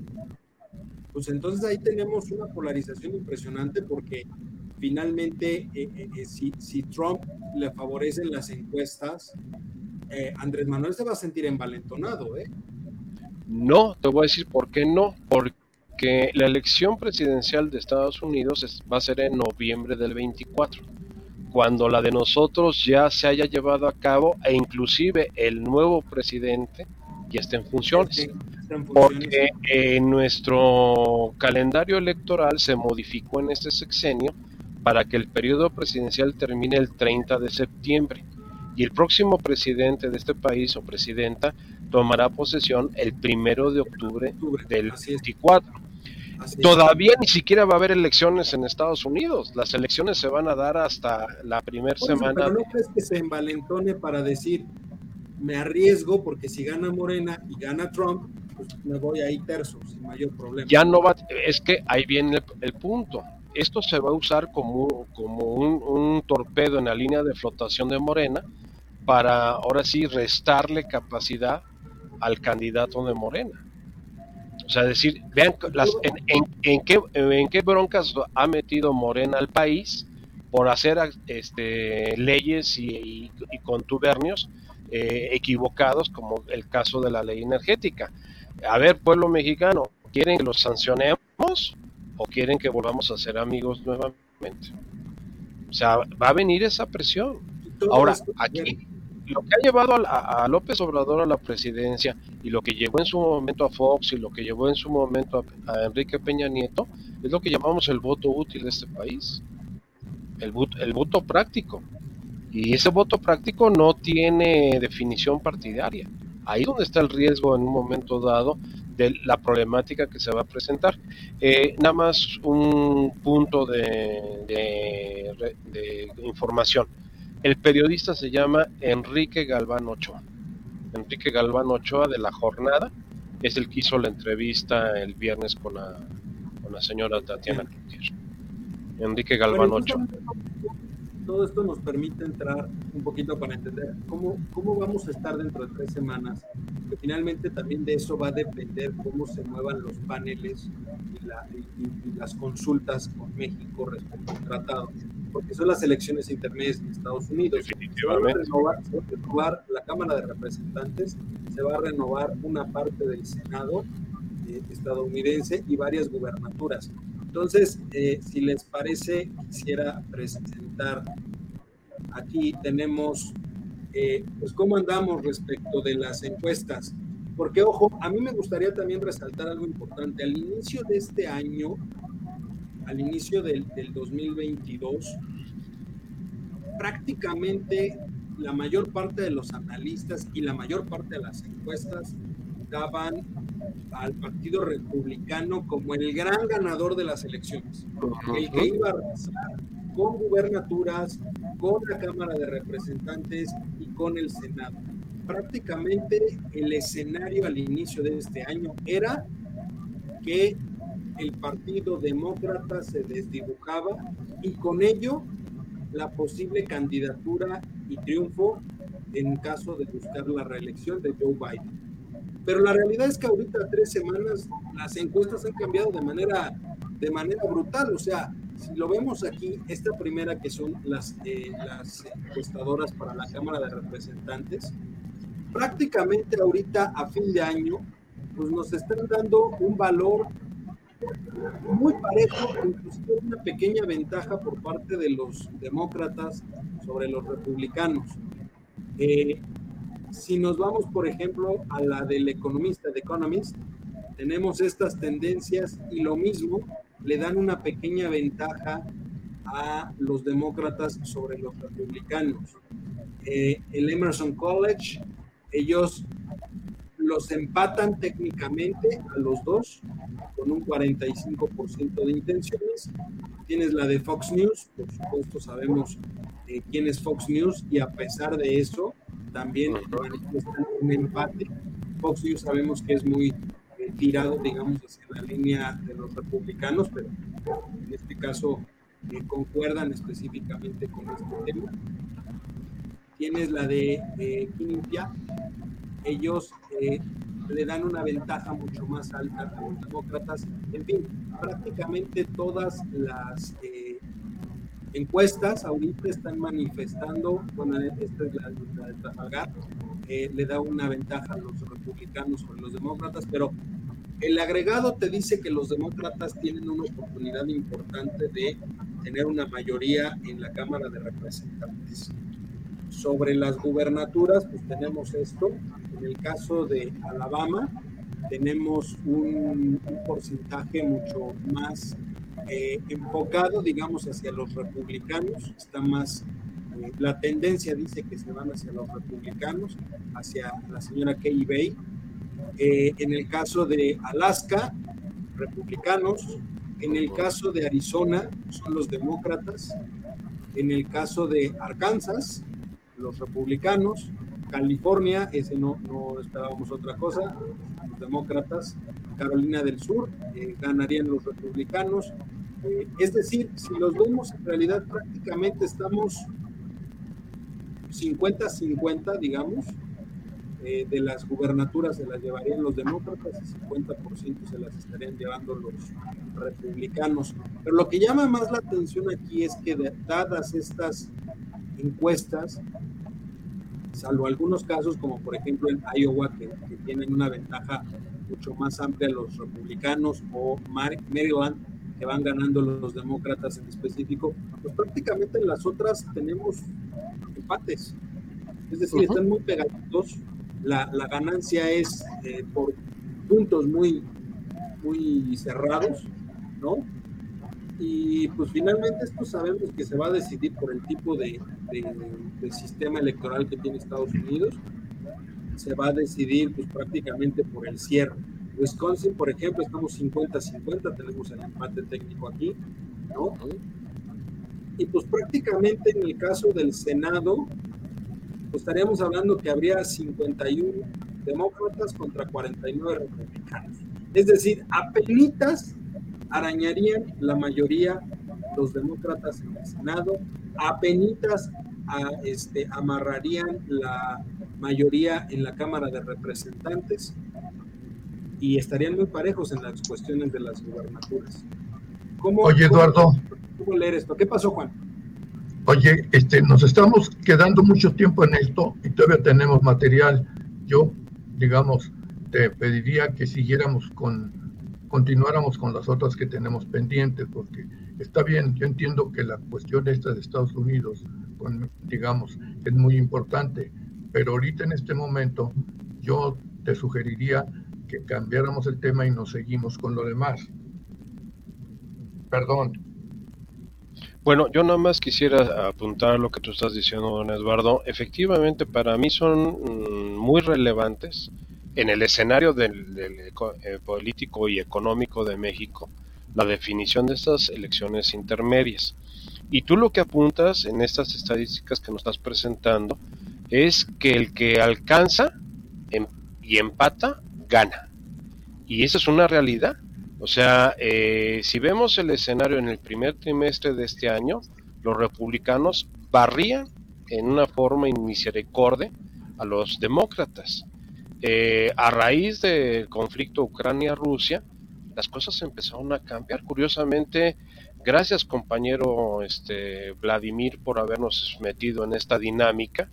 pues entonces ahí tenemos una polarización impresionante porque finalmente eh, eh, eh, si, si, Trump le favorecen las encuestas, Andrés Manuel se va a sentir envalentonado, ¿eh? No, te voy a decir por qué no, porque la elección presidencial de Estados Unidos va a ser en noviembre del 24 cuando la de nosotros ya se haya llevado a cabo e inclusive el nuevo presidente ya esté en funciones. Porque en nuestro calendario electoral se modificó en este sexenio para que el periodo presidencial termine el 30 de septiembre y el próximo presidente de este país o presidenta tomará posesión el primero de octubre del 24. Todavía ni siquiera va a haber elecciones en Estados Unidos. Las elecciones se van a dar hasta la primera semana. Pero no crees que se envalentone para decir, me arriesgo porque si gana Morena y gana Trump, pues me voy ahí terzo, sin mayor problema. Ya no va, es que ahí viene el, punto. Esto se va a usar como, como un, torpedo en la línea de flotación de Morena para ahora sí restarle capacidad al candidato de Morena O sea, decir, vean las, en, qué, en qué broncas ha metido Morena al país por hacer este, leyes y, contubernios eh, equivocados, como el caso de la ley energética. A ver, pueblo mexicano, ¿quieren que los sancionemos o quieren que volvamos a ser amigos nuevamente? O sea, va a venir esa presión. Ahora, aquí, lo que ha llevado a, López Obrador a la presidencia y lo que llevó en su momento a Fox y lo que llevó en su momento a, Enrique Peña Nieto es lo que llamamos el voto útil de este país, el, el voto práctico. Y ese voto práctico no tiene definición partidaria. Ahí es donde está el riesgo en un momento dado de la problemática que se va a presentar. Eh, nada más un punto de, de información el periodista se llama Enrique Galván Ochoa. Enrique Galván Ochoa de La Jornada es el que hizo la entrevista el viernes con la, con la señora Tatiana Cloutier. Enrique Galván Ochoa todo esto nos permite entrar un poquito para entender cómo, cómo vamos a estar dentro de tres semanas, que finalmente también de eso va a depender cómo se muevan los paneles y, las consultas con México respecto al tratado, porque son las elecciones intermedias en Estados Unidos. Se va, a renovar, se va a renovar la Cámara de Representantes, se va a renovar una parte del Senado eh, estadounidense y varias gubernaturas. Entonces, eh, si les parece, quisiera presentar aquí tenemos, eh, pues, cómo andamos respecto de las encuestas. Porque, ojo, a mí me gustaría también resaltar algo importante. Al inicio de este año, al inicio del, del 2022, prácticamente la mayor parte de los analistas y la mayor parte de las encuestas daban al Partido Republicano como el gran ganador de las elecciones, el que iba a arrasar con gubernaturas, con la Cámara de Representantes y con el Senado. Prácticamente el escenario al inicio de este año era que el Partido Demócrata se desdibujaba y con ello la posible candidatura y triunfo en caso de buscar la reelección de Joe Biden. Pero la realidad es que ahorita tres semanas las encuestas han cambiado de manera, de manera brutal. O sea, si lo vemos aquí, esta primera que son las, eh, las encuestadoras para la Cámara de Representantes, prácticamente ahorita a fin de año, pues nos están dando un valor muy parejo, inclusive una pequeña ventaja por parte de los demócratas sobre los republicanos. Eh, si nos vamos, por ejemplo, a la del economista, de Economist, tenemos estas tendencias y lo mismo le dan una pequeña ventaja a los demócratas sobre los republicanos. Eh, el Emerson College, ellos los empatan técnicamente a los dos con un 45% de intenciones. Tienes la de Fox News, por supuesto sabemos eh, quién es Fox News y a pesar de eso, también manifiestan un empate. Fox News sabemos que es muy eh, tirado, digamos, hacia la línea de los republicanos, pero en este caso eh, concuerdan específicamente con este tema. Tienes la de eh, ellos eh, le dan una ventaja mucho más alta a los demócratas. En fin, prácticamente todas las encuestas ahorita están manifestando, bueno, esta es la, de Trafalgar, eh, le da una ventaja a los republicanos sobre los demócratas, pero el agregado te dice que los demócratas tienen una oportunidad importante de tener una mayoría en la Cámara de Representantes. Sobre las gubernaturas, pues tenemos esto. En el caso de Alabama, tenemos un, un porcentaje mucho más eh, enfocado, digamos, hacia los republicanos, está más, eh, la tendencia dice que se van hacia los republicanos, hacia la señora Kay Bay. Eh, en el caso de Alaska, republicanos. En el caso de Arizona, son los demócratas. En el caso de Arkansas, los republicanos. California, ese no, no esperábamos otra cosa, los demócratas. Carolina del Sur, ganarían los republicanos. Es decir, si los vemos, en realidad prácticamente estamos 50-50, digamos, eh, de las gubernaturas se las llevarían los demócratas y 50% se las estarían llevando los republicanos. Pero lo que llama más la atención aquí es que dadas estas encuestas, salvo algunos casos como por ejemplo en Iowa, que, tienen una ventaja mucho más amplia los republicanos, o Maryland, que van ganando los demócratas en específico, pues prácticamente en las otras tenemos empates. Es decir, están muy pegaditos. La, la ganancia es eh, por puntos muy, muy cerrados, ¿no? Y pues finalmente esto sabemos que se va a decidir por el tipo de, de, sistema electoral que tiene Estados Unidos. Se va a decidir pues prácticamente por el cierre. Wisconsin, por ejemplo, estamos 50-50, tenemos el empate técnico aquí, ¿no? Y pues prácticamente en el caso del Senado, pues estaríamos hablando que habría 51 demócratas contra 49 republicanos. Es decir, apenitas arañarían la mayoría los demócratas en el Senado, apenitas a, este, amarrarían la mayoría en la Cámara de Representantes y estarían muy parejos en las cuestiones de las gubernaturas. ¿Cómo, Oye, Eduardo. ¿Cómo leer esto? ¿Qué pasó, Juan? Oye, este, nos estamos quedando mucho tiempo en esto y todavía tenemos material. Yo, digamos, te pediría que siguiéramos con, continuáramos con las otras que tenemos pendientes, porque está bien, yo entiendo que la cuestión esta de Estados Unidos, digamos, es muy importante, pero ahorita en este momento yo te sugeriría que cambiáramos el tema y nos seguimos con lo demás. Perdón. Bueno, yo nada más quisiera apuntar lo que tú estás diciendo, don Eduardo. Efectivamente, para mí son mm, muy relevantes en el escenario del, eh, político y económico de México la definición de estas elecciones intermedias. Y tú lo que apuntas en estas estadísticas que nos estás presentando es que el que alcanza em, y empata gana. Y esa es una realidad. O sea, eh, si vemos el escenario en el primer trimestre de este año, los republicanos barrían en una forma inmisericordia a los demócratas. Eh, a raíz del conflicto Ucrania-Rusia, las cosas empezaron a cambiar. Curiosamente, gracias compañero este, Vladimir por habernos metido en esta dinámica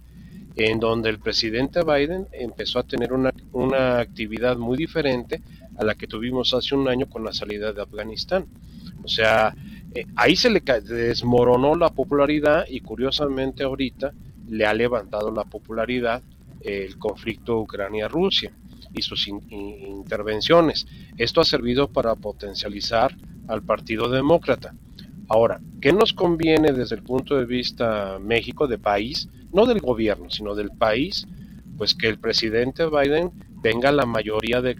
en donde el presidente Biden empezó a tener una, una actividad muy diferente a la que tuvimos hace un año con la salida de Afganistán. O sea, eh, ahí se le desmoronó la popularidad y curiosamente ahorita le ha levantado la popularidad el conflicto Ucrania-Rusia y sus intervenciones. Esto ha servido para potencializar al Partido Demócrata. Ahora, ¿qué nos conviene desde el punto de vista México de país? no del gobierno, sino del país, pues que el presidente Biden tenga la mayoría de,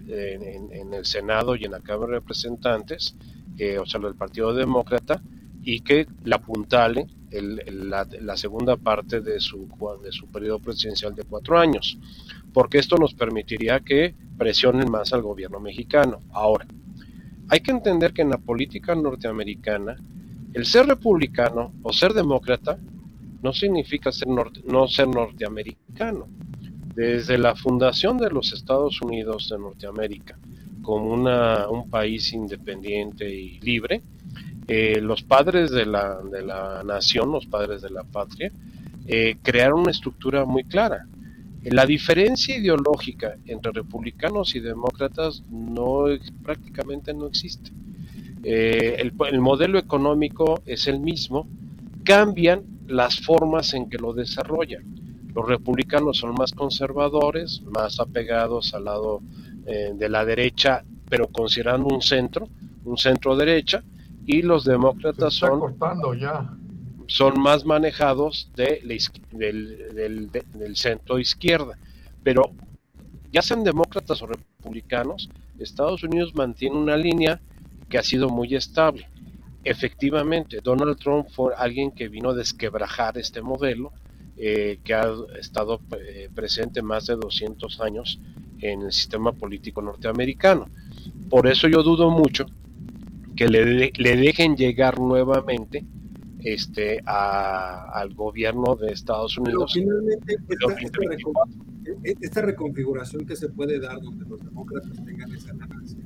en, el Senado y en la Cámara de Representantes, eh, o sea, del Partido Demócrata, y que la apuntale la, segunda parte de su, de su periodo presidencial de cuatro años, porque esto nos permitiría que presionen más al gobierno mexicano. Ahora, hay que entender que en la política norteamericana, el ser republicano o ser demócrata no significa ser no ser norteamericano. Desde la fundación de los Estados Unidos de Norteamérica como una, un país independiente y libre, eh, los padres de la, de la, nación, los padres de la patria, eh, crearon una estructura muy clara. La diferencia ideológica entre republicanos y demócratas no prácticamente no existe. Eh, el, el, modelo económico es el mismo, cambian las formas en que lo desarrollan. Los republicanos son más conservadores, más apegados al lado eh, de la derecha, pero considerando un centro, un centro derecha, y los demócratas son, ya. son más manejados de del, del centro izquierda. Pero ya sean demócratas o republicanos, Estados Unidos mantiene una línea que ha sido muy estable efectivamente, Donald Trump fue alguien que vino a desquebrajar este modelo, eh, que ha estado eh, presente más de 200 años en el sistema político norteamericano. Por eso yo dudo mucho que le, le dejen llegar nuevamente este al gobierno de Estados Unidos. finalmente e, esta reconfiguración que se puede dar donde los demócratas tengan esa ganancia,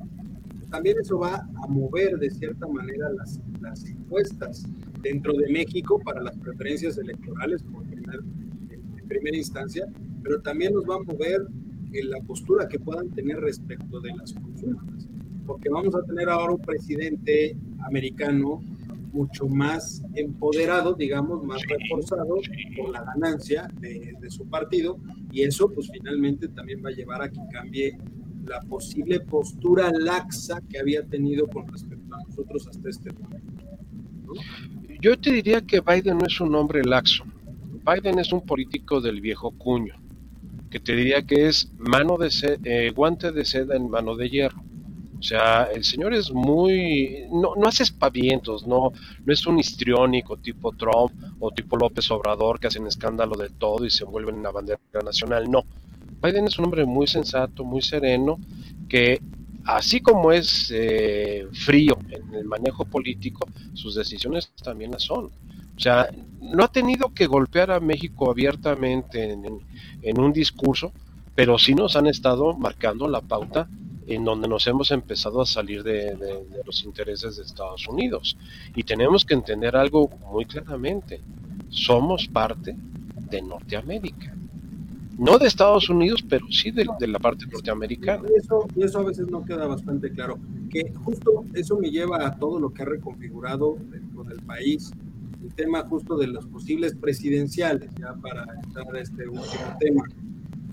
también eso va a mover de cierta manera las, las encuestas dentro de México para las preferencias electorales por primer, en primera instancia, pero también nos va a mover en la postura que puedan tener respecto de las consultas, porque vamos a tener ahora un presidente americano mucho más empoderado, digamos, más reforzado por la ganancia de, de, su partido y eso pues finalmente también va a llevar a que cambie la posible postura laxa que había tenido con respecto a nosotros hasta este momento. Yo te diría que Biden no es un hombre laxo. Biden es un político del viejo cuño, que te diría que es mano de eh, guante de seda en mano de hierro. O sea, el señor es muy... No, no hace espavientos, no, no es un histriónico tipo Trump o tipo López Obrador que hacen escándalo de todo y se vuelven en la bandera nacional. No, Biden es un hombre muy sensato, muy sereno, que así como es eh, frío en el manejo político, sus decisiones también las son. O sea, no ha tenido que golpear a México abiertamente en, un discurso, pero sí nos han estado marcando la pauta en donde nos hemos empezado a salir de, de, los intereses de Estados Unidos. Y tenemos que entender algo muy claramente. Somos parte de Norteamérica no de Estados Unidos, pero sí de, la parte norteamericana. Y eso, eso a veces no queda bastante claro, que justo eso me lleva a todo lo que ha reconfigurado dentro del país, el tema justo de los posibles presidenciales, ya para entrar a este último tema.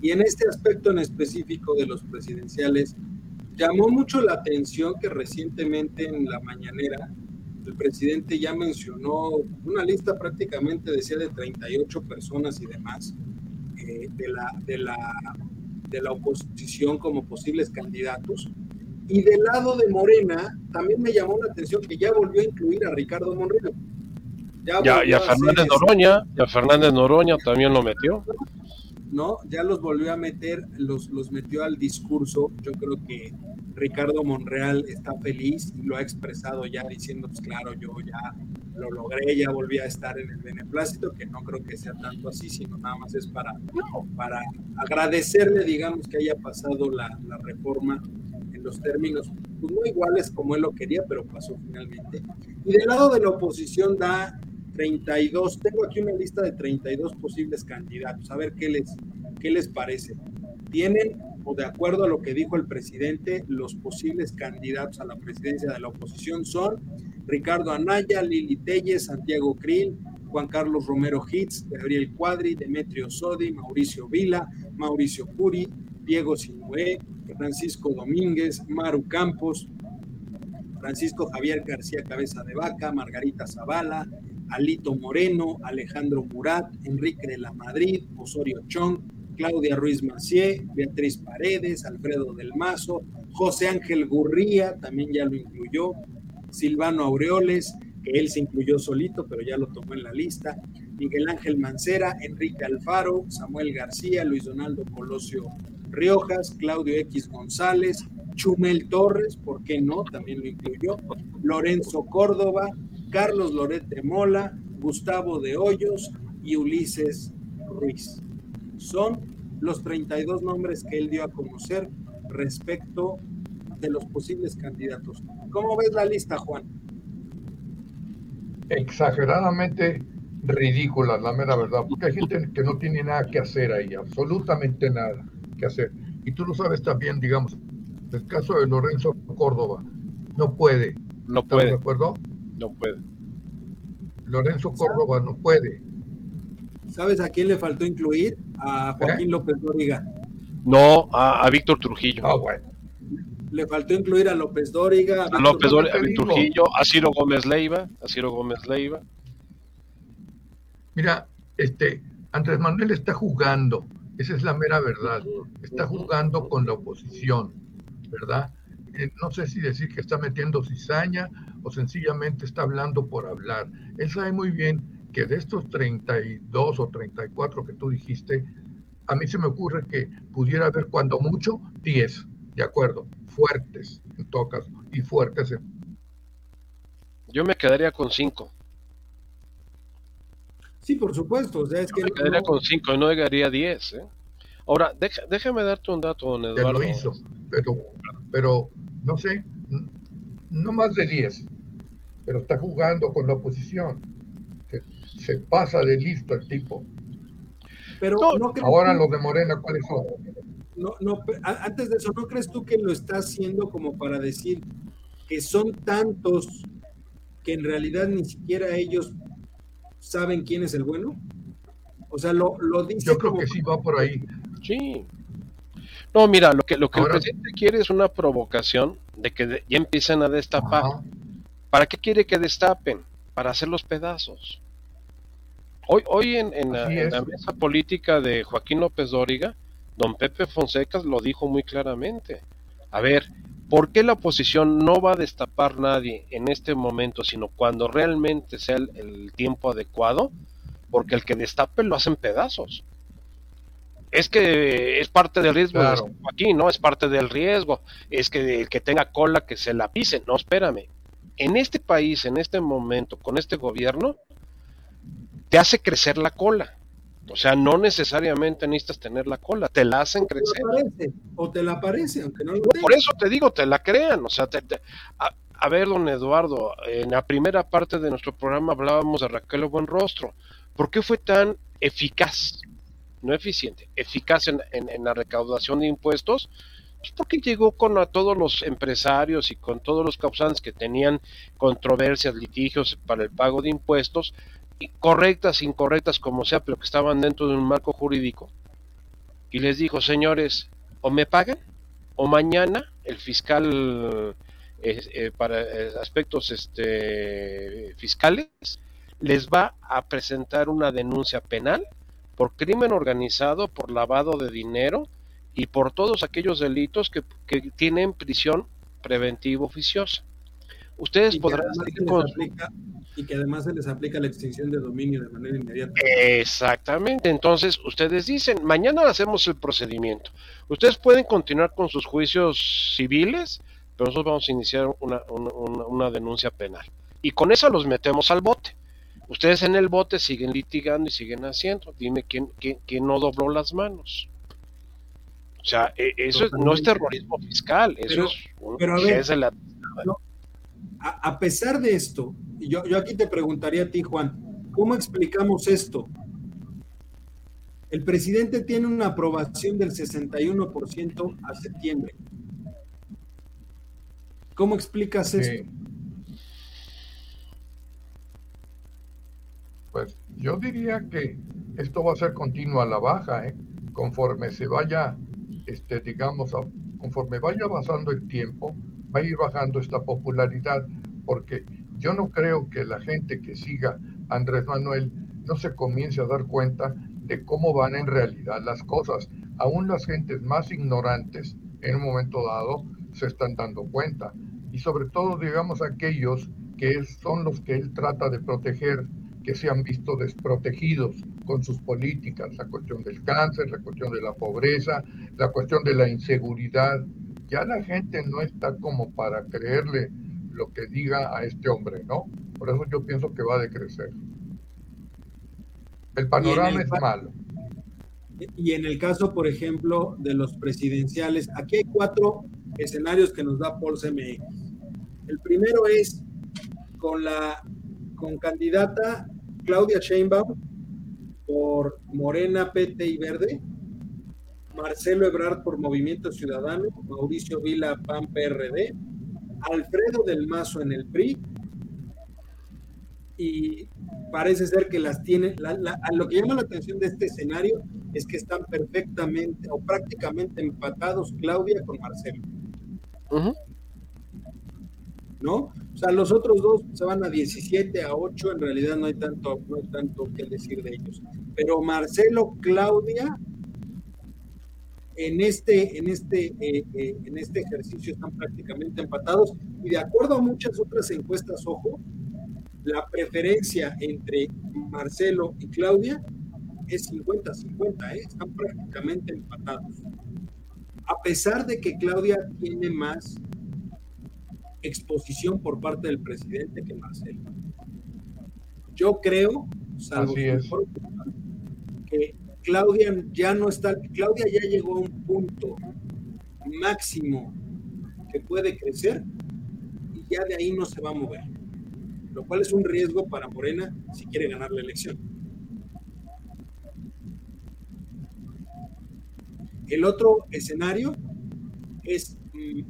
Y en este aspecto en específico de los presidenciales, llamó mucho la atención que recientemente en la mañanera el presidente ya mencionó una lista prácticamente decía de 38 personas y demás, de, la, de, la, de la oposición como posibles candidatos. Y del lado de Morena, también me llamó la atención que ya volvió a incluir a Ricardo Monreal. Ya, y a Fernández Noroña, y a Fernández Noroña también lo metió. ¿no? Ya los volvió a meter, los, los metió al discurso. Yo creo que Ricardo Monreal está feliz y lo ha expresado ya diciendo, pues claro, yo ya lo logré, ya volví a estar en el beneplácito, que no creo que sea tanto así, sino nada más es para, para agradecerle, digamos, que haya pasado la, reforma en los términos pues, no iguales como él lo quería, pero pasó finalmente. Y del lado de la oposición da 32, tengo aquí una lista de 32 posibles candidatos, a ver qué les, qué les parece. Tienen, o de acuerdo a lo que dijo el presidente, los posibles candidatos a la presidencia de la oposición son Ricardo Anaya, Lili Telles, Santiago Krill, Juan Carlos Romero Hitz, Gabriel Cuadri, Demetrio Sodi, Mauricio Vila, Mauricio Curi, Diego Sinué, Francisco Domínguez, Maru Campos, Francisco Javier García Cabeza de Vaca, Margarita Zavala, Alito Moreno, Alejandro Murat, Enrique de la Madrid, Osorio Chong, Claudia Ruiz Macié, Beatriz Paredes, Alfredo del Mazo, José Ángel Gurría, también ya lo incluyó, Silvano Aureoles, que él se incluyó solito, pero ya lo tomó en la lista, Miguel Ángel Mancera, Enrique Alfaro, Samuel García, Luis Donaldo Colosio Riojas, Claudio X González, Chumel Torres, ¿por qué no? También lo incluyó, Lorenzo Córdoba, Carlos Lorete Mola, Gustavo de Hoyos y Ulises Ruiz. Son los 32 nombres que él dio a conocer respecto de los posibles candidatos. ¿Cómo ves la lista, Juan? Exageradamente ridícula, la mera verdad, porque hay gente que no tiene nada que hacer ahí, absolutamente nada que hacer. Y tú lo sabes también, digamos, el caso de Lorenzo Córdoba, no puede. No puede. ¿De acuerdo? No puede. Lorenzo Córdoba no puede. ¿Sabes a quién le faltó incluir? A Joaquín ¿Eh? López Dóriga. No, a, Víctor Trujillo. Ah, bueno. Le faltó incluir a López Dóriga. A, López Dóriga, a Víctor Trujillo, a Ciro Gómez Leiva, a Ciro Gómez Leiva. Mira, este, Andrés Manuel está jugando, esa es la mera verdad, está jugando con la oposición, ¿verdad? Eh, no sé si decir que está metiendo cizaña o sencillamente está hablando por hablar. Él sabe muy bien que de estos 32 o 34 que tú dijiste, a mí se me ocurre que pudiera haber cuando mucho 10, de acuerdo, fuertes en todo caso, y fuertes en... Yo me quedaría con 5. Sí, por supuesto. O sea, es Yo me quedaría con 5 y no llegaría a 10. ¿eh? Ahora, déjame darte un dato, don Eduardo. lo hizo, pero, pero no sé, no más de 10, pero está jugando con la oposición. Se, pasa de listo el tipo. Pero ahora los de Morena, ¿cuáles son? No, no, antes de eso, ¿no crees tú que lo está haciendo como para decir que son tantos que en realidad ni siquiera ellos saben quién es el bueno? O sea, lo, lo dice. Yo creo que sí va por ahí. Sí. No, mira, lo que, lo que el presidente quiere es una provocación de que ya empiecen a destapar. ¿Para qué quiere que destapen? Para hacer los pedazos. Hoy, hoy en, en, la, mesa política de Joaquín López Dóriga, don Pepe Fonseca lo dijo muy claramente. A ver, ¿por qué la oposición no va a destapar nadie en este momento, sino cuando realmente sea el tiempo adecuado? Porque el que destape lo hacen pedazos es que es parte del riesgo aquí, ¿no? Es parte del riesgo. Es que el que tenga cola que se la pise. No, espérame. En este país, en este momento, con este gobierno, te hace crecer la cola. O sea, no necesariamente necesitas tener la cola, te la hacen crecer. o te la aparece, aunque no lo Por eso te digo, te la crean. O sea, a, a, ver, don Eduardo, en la primera parte de nuestro programa hablábamos de Raquel Buenrostro. ¿Por qué fue tan eficaz? no eficiente, eficaz en, la recaudación de impuestos, pues porque llegó con a todos los empresarios y con todos los causantes que tenían controversias, litigios para el pago de impuestos, correctas, incorrectas, como sea, pero que estaban dentro de un marco jurídico. Y les dijo, señores, o me pagan, o mañana el fiscal eh, eh, para eh, aspectos este, fiscales les va a presentar una denuncia penal por crimen organizado, por lavado de dinero y por todos aquellos delitos que, tienen prisión preventiva oficiosa. Ustedes podrán... y que además se les aplica la extinción de dominio de manera inmediata. Exactamente. Entonces, ustedes dicen, mañana hacemos el procedimiento. Ustedes pueden continuar con sus juicios civiles, pero nosotros vamos a iniciar una, una denuncia penal. Y con eso los metemos al bote. Ustedes en el bote siguen litigando y siguen haciendo. Dime quién, quién, no dobló las manos. O sea, e, eso no es terrorismo fiscal, eso es un a, a, pesar de esto, yo, yo aquí te preguntaría a ti, Juan, ¿cómo explicamos esto? El presidente tiene una aprobación del 61% a septiembre. ¿Cómo explicas esto? Pues yo diría que esto va a ser continuo a la baja, ¿eh? conforme se vaya, este, digamos, conforme vaya pasando el tiempo, va a ir bajando esta popularidad, porque yo no creo que la gente que siga Andrés Manuel no se comience a dar cuenta de cómo van en realidad las cosas. Aún las gentes más ignorantes, en un momento dado, se están dando cuenta. Y sobre todo, digamos, aquellos que son los que él trata de proteger que se han visto desprotegidos con sus políticas, la cuestión del cáncer, la cuestión de la pobreza, la cuestión de la inseguridad. Ya la gente no está como para creerle lo que diga a este hombre, ¿no? Por eso yo pienso que va a decrecer. El panorama es malo. Y en el caso, por ejemplo, de los presidenciales, aquí hay cuatro escenarios que nos da Paul CMX. El primero es con la con candidata Claudia Sheinbaum por Morena, PT y Verde, Marcelo Ebrard por Movimiento Ciudadano, Mauricio Vila, PAN, PRD, Alfredo del Mazo en el PRI, y parece ser que las tiene, lo que llama la atención de este escenario es que están perfectamente o prácticamente empatados Claudia con Marcelo. ¿no? O sea, los otros dos se van a 17, a 8, en realidad no hay tanto, no hay tanto que decir de ellos. Pero Marcelo, Claudia, en este, en este, eh, eh, en este ejercicio están prácticamente empatados y de acuerdo a muchas otras encuestas, ojo, la preferencia entre Marcelo y Claudia es 50-50, ¿eh? están prácticamente empatados. A pesar de que Claudia tiene más exposición por parte del presidente que Marcelo. Yo creo, salvo que, Claudia ya no está, Claudia ya llegó a un punto máximo que puede crecer y ya de ahí no se va a mover, lo cual es un riesgo para Morena si quiere ganar la elección. El otro escenario es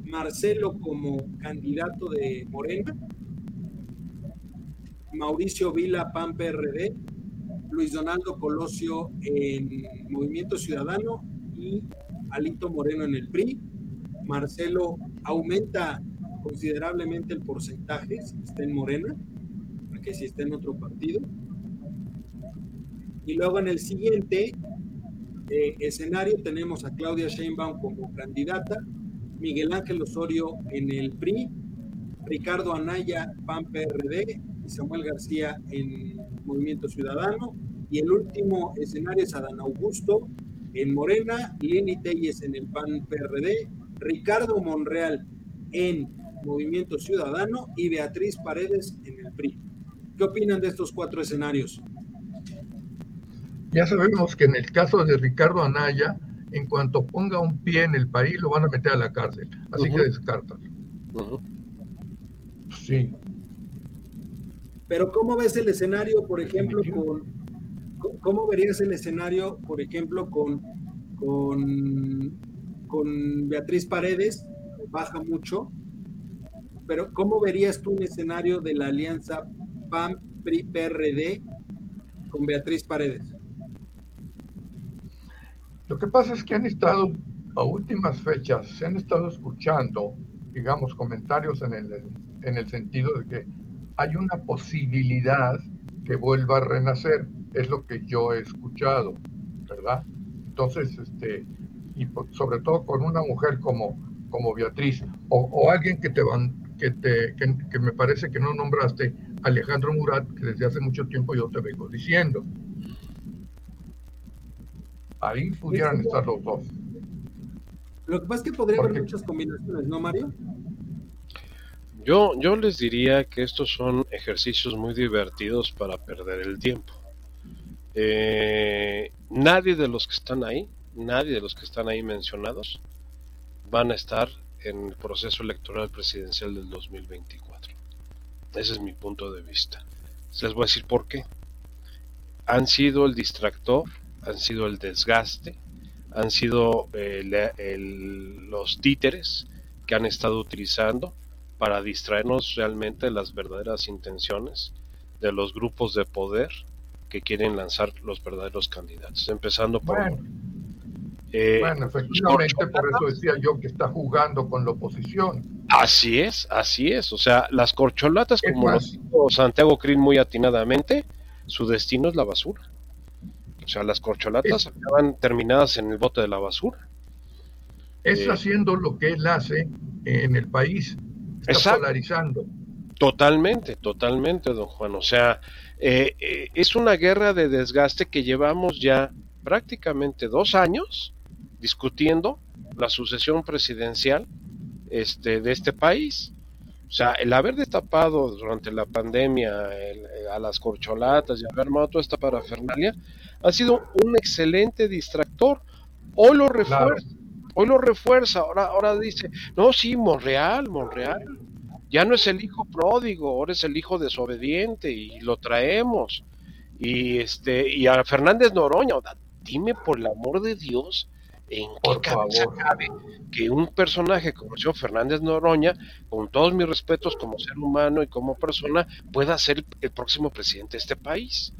Marcelo como candidato de Morena, Mauricio Vila, PAN PRD, Luis Donaldo Colosio en Movimiento Ciudadano y Alito Moreno en el PRI. Marcelo aumenta considerablemente el porcentaje si está en Morena, que si está en otro partido. Y luego en el siguiente eh, escenario tenemos a Claudia Sheinbaum como candidata, Miguel Ángel Osorio en el PRI, Ricardo Anaya, PAN PRD y Samuel García en Movimiento Ciudadano. Y el último escenario es Adán Augusto en Morena, Leni Telles en el PAN PRD, Ricardo Monreal en Movimiento Ciudadano y Beatriz Paredes en el PRI. ¿Qué opinan de estos cuatro escenarios? Ya sabemos que en el caso de Ricardo Anaya, en cuanto ponga un pie en el país, lo van a meter a la cárcel. Así que descartan. Sí. Pero ¿cómo ves el escenario, por ejemplo, con... ¿Cómo verías el escenario, por ejemplo, con, con, con Beatriz Paredes? Baja mucho. Pero ¿cómo verías tú un escenario de la alianza PAN-PRI-PRD con Beatriz Paredes? Lo que pasa es que han estado, a últimas fechas, se han estado escuchando, digamos, comentarios en el, en el sentido de que hay una posibilidad que vuelva a renacer, es lo que yo he escuchado, ¿verdad? Entonces, este, y sobre todo con una mujer como, como Beatriz, o, alguien que te van, que te, que me parece que no nombraste, Alejandro Murat, que desde hace mucho tiempo yo te vengo diciendo, Ahí pudieran estar los dos. Lo que pasa es que podría haber muchas combinaciones, ¿no, Mario? Yo, yo les diría que estos son ejercicios muy divertidos para perder el tiempo. Eh, nadie de los que están ahí, nadie de los que están ahí mencionados, van a estar en el proceso electoral presidencial del 2024. Ese es mi punto de vista. Les voy a decir por qué. Han sido el distractor han sido el desgaste, han sido eh, los títeres que han estado utilizando para distraernos realmente de las verdaderas intenciones de los grupos de poder que quieren lanzar los verdaderos candidatos, empezando por... Bueno, eh, efectivamente, por eso decía yo que está jugando con la oposición. Así es, así es. O sea, las corcholatas, como lo dijo Santiago Crin muy atinadamente, su destino es la basura. O sea, las corcholatas acaban terminadas en el bote de la basura. Es eh, haciendo lo que él hace en el país. Está polarizando. Totalmente, totalmente, don Juan. O sea, eh, eh, es una guerra de desgaste que llevamos ya prácticamente dos años discutiendo la sucesión presidencial este, de este país. O sea, el haber destapado durante la pandemia a las corcholatas y haber armado toda esta parafernalia ha sido un excelente distractor. Hoy lo refuerza, hoy lo refuerza, ahora, ahora dice, no, sí, Monreal, Monreal, ya no es el hijo pródigo, ahora es el hijo desobediente y lo traemos. Y este, y a Fernández Noroña, dime por el amor de Dios, ¿en qué cabeza cabe que un personaje como el señor Fernández Noroña, con todos mis respetos como ser humano y como persona, pueda ser el próximo presidente de este país?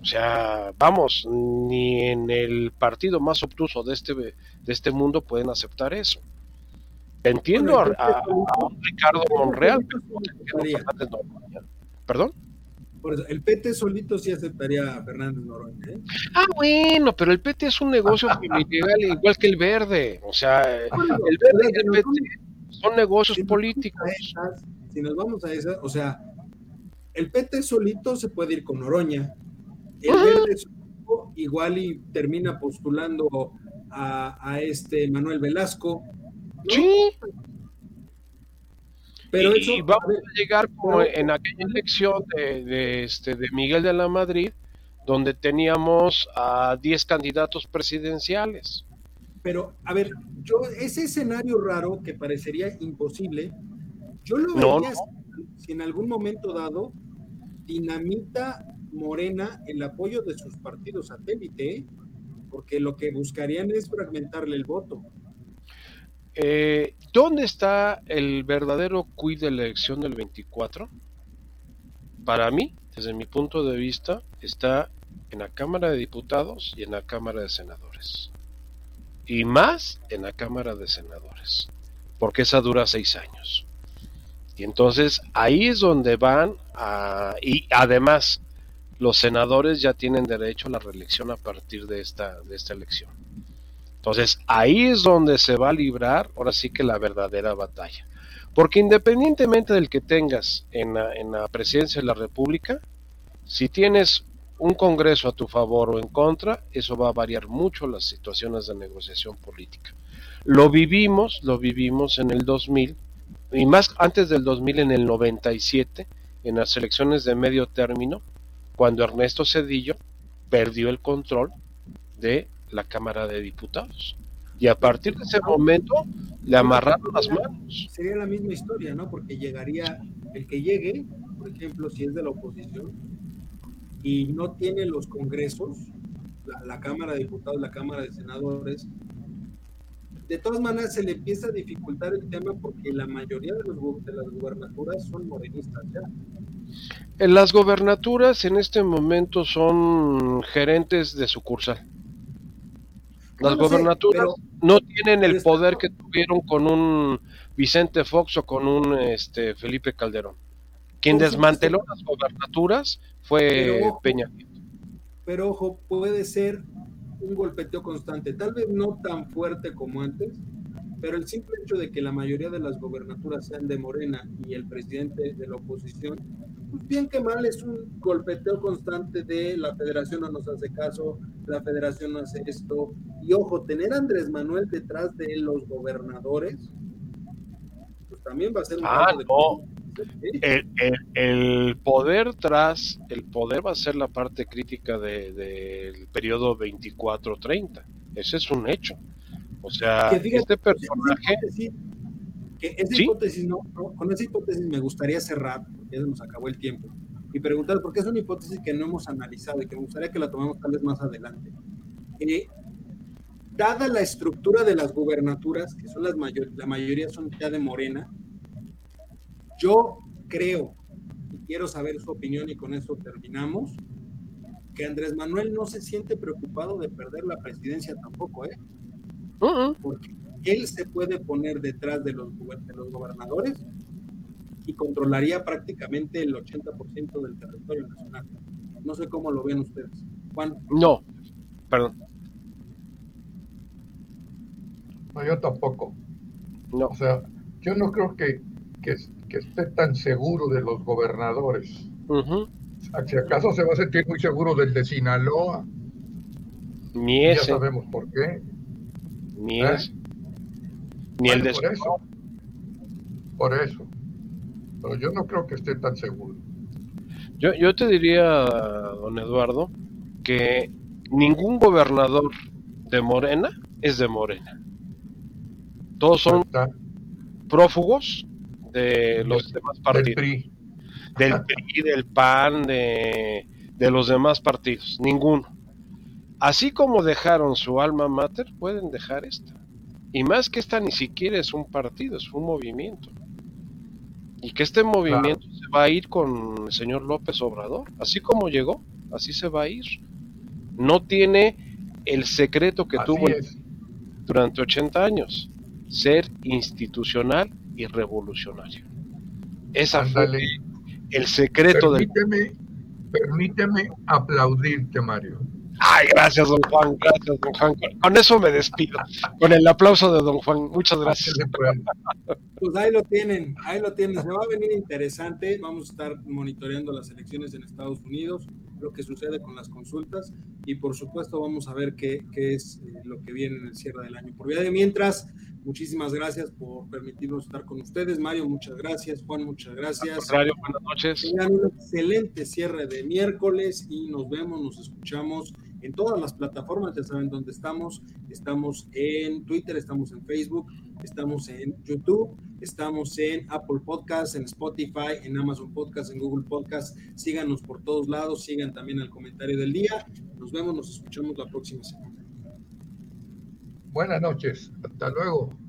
O sea, vamos, ni en el partido más obtuso de este, de este mundo pueden aceptar eso. Entiendo a, Ricardo Monreal, pero ¿Perdón? Por eso, el PT solito sí aceptaría a Fernández Noroña. ¿eh? Ah, bueno, pero el PT es un negocio igual que el verde. O sea, el verde y el PT son negocios políticos. si nos vamos a esa, o sea, el PT solito se puede ir con Noroña, el verde igual y termina postulando a, este Manuel Velasco. Sí. Pero y, vamos a llegar como en aquella elección de, este, de Miguel de la Madrid, donde teníamos a 10 candidatos presidenciales. Pero, a ver, yo, ese escenario raro que parecería imposible, yo lo vería si en algún momento dado dinamita Morena el apoyo de sus partidos satélite, porque lo que buscarían es fragmentarle el voto. Eh, ¿Dónde está el verdadero quid de la elección del 24? Para mí, desde mi punto de vista, está en la Cámara de Diputados y en la Cámara de Senadores. Y más en la Cámara de Senadores, porque esa dura seis años. Y entonces ahí es donde van a... Y además, los senadores ya tienen derecho a la reelección a partir de esta, de esta elección. Entonces ahí es donde se va a librar, ahora sí que la verdadera batalla. Porque independientemente del que tengas en la, en la presidencia de la República, si tienes un Congreso a tu favor o en contra, eso va a variar mucho las situaciones de negociación política. Lo vivimos, lo vivimos en el 2000 y más antes del 2000 en el 97, en las elecciones de medio término, cuando Ernesto Cedillo perdió el control de la Cámara de Diputados. Y a partir de ese momento le amarraron las manos. Sería la misma historia, ¿no? Porque llegaría el que llegue, por ejemplo, si es de la oposición y no tiene los congresos, la, Cámara de Diputados, la Cámara de Senadores, de todas maneras se le empieza a dificultar el tema porque la mayoría de, los, de las gubernaturas son morenistas ya. En las gobernaturas en este momento son gerentes de sucursal. Las gobernaturas no tienen el poder que tuvieron con un Vicente Fox o con un este, Felipe Calderón. Quien desmanteló las gobernaturas fue Peña Pero ojo, puede ser un golpeteo constante, tal vez no tan fuerte como antes, pero el simple hecho de que la mayoría de las gobernaturas sean de Morena y el presidente de la oposición, pues bien que mal es un golpeteo constante de la federación no nos hace caso, la federación no hace esto. Y ojo, tener a Andrés Manuel detrás de los gobernadores, pues también va a ser un... Ah, El, poder tras, el poder va a ser la parte crítica del de, periodo 24-30. Ese es un hecho. O sea, este personaje. Que esa hipótesis, no, con esa hipótesis me gustaría cerrar, porque ya se nos acabó el tiempo, y preguntar, porque es una hipótesis que no hemos analizado y que me gustaría que la tomemos tal vez más adelante. Eh, dada la estructura de las gubernaturas, que son las mayor, la mayoría son ya de Morena, yo creo, y quiero saber su opinión y con eso terminamos, que Andrés Manuel no se siente preocupado de perder la presidencia tampoco, ¿eh? Porque él se puede poner detrás de los, los gobernadores y controlaría prácticamente el 80% del territorio nacional. No sé cómo lo ven ustedes. Juan. No, perdón. No, yo tampoco. No. O sea, yo no creo que, que, esté tan seguro de los gobernadores. Si acaso se va a sentir muy seguro del de Sinaloa. Ni ese. Ya sabemos por qué. Ni ¿Eh? Ni el de por eso. Por eso. Pero yo no creo que esté tan seguro. Yo, yo te diría, don Eduardo, que ningún gobernador de Morena es de Morena. Todos son prófugos de los demás partidos. Del PRI. Del PRI, del PAN, de, de los demás partidos. Ninguno. Así como dejaron su alma mater, pueden dejar esta. Y más que esta ni siquiera es un partido, es un movimiento. Y que este movimiento se va a ir con el señor López Obrador. Así como llegó, así se va a ir. No tiene el secreto que tuvo durante 80 años, ser institucional y revolucionario. Esa fue el secreto permíteme, Permíteme aplaudirte, Mario. Ay, gracias, don Juan, gracias, don Juan. Con eso me despido, con el aplauso de don Juan. Muchas gracias. Pues ahí lo tienen, ahí lo tienen. Se va a venir interesante. Vamos a estar monitoreando las elecciones en Estados Unidos, lo que sucede con las consultas. y por supuesto vamos a ver qué, qué es eh, lo que viene en el cierre del año. Por vía de mientras, muchísimas gracias por permitirnos estar con ustedes. Mario, muchas gracias. Juan, muchas gracias. Radio, buenas noches. Tengan un excelente cierre de miércoles y nos vemos, nos escuchamos en todas las plataformas, ya saben dónde estamos. Estamos en Twitter, estamos en Facebook, estamos en YouTube, estamos en Apple Podcasts, en Spotify, en Amazon Podcasts, en Google Podcasts. Síganos por todos lados, sigan también al comentario del día. Nos vemos, nos escuchamos la próxima semana. Buenas noches, hasta luego.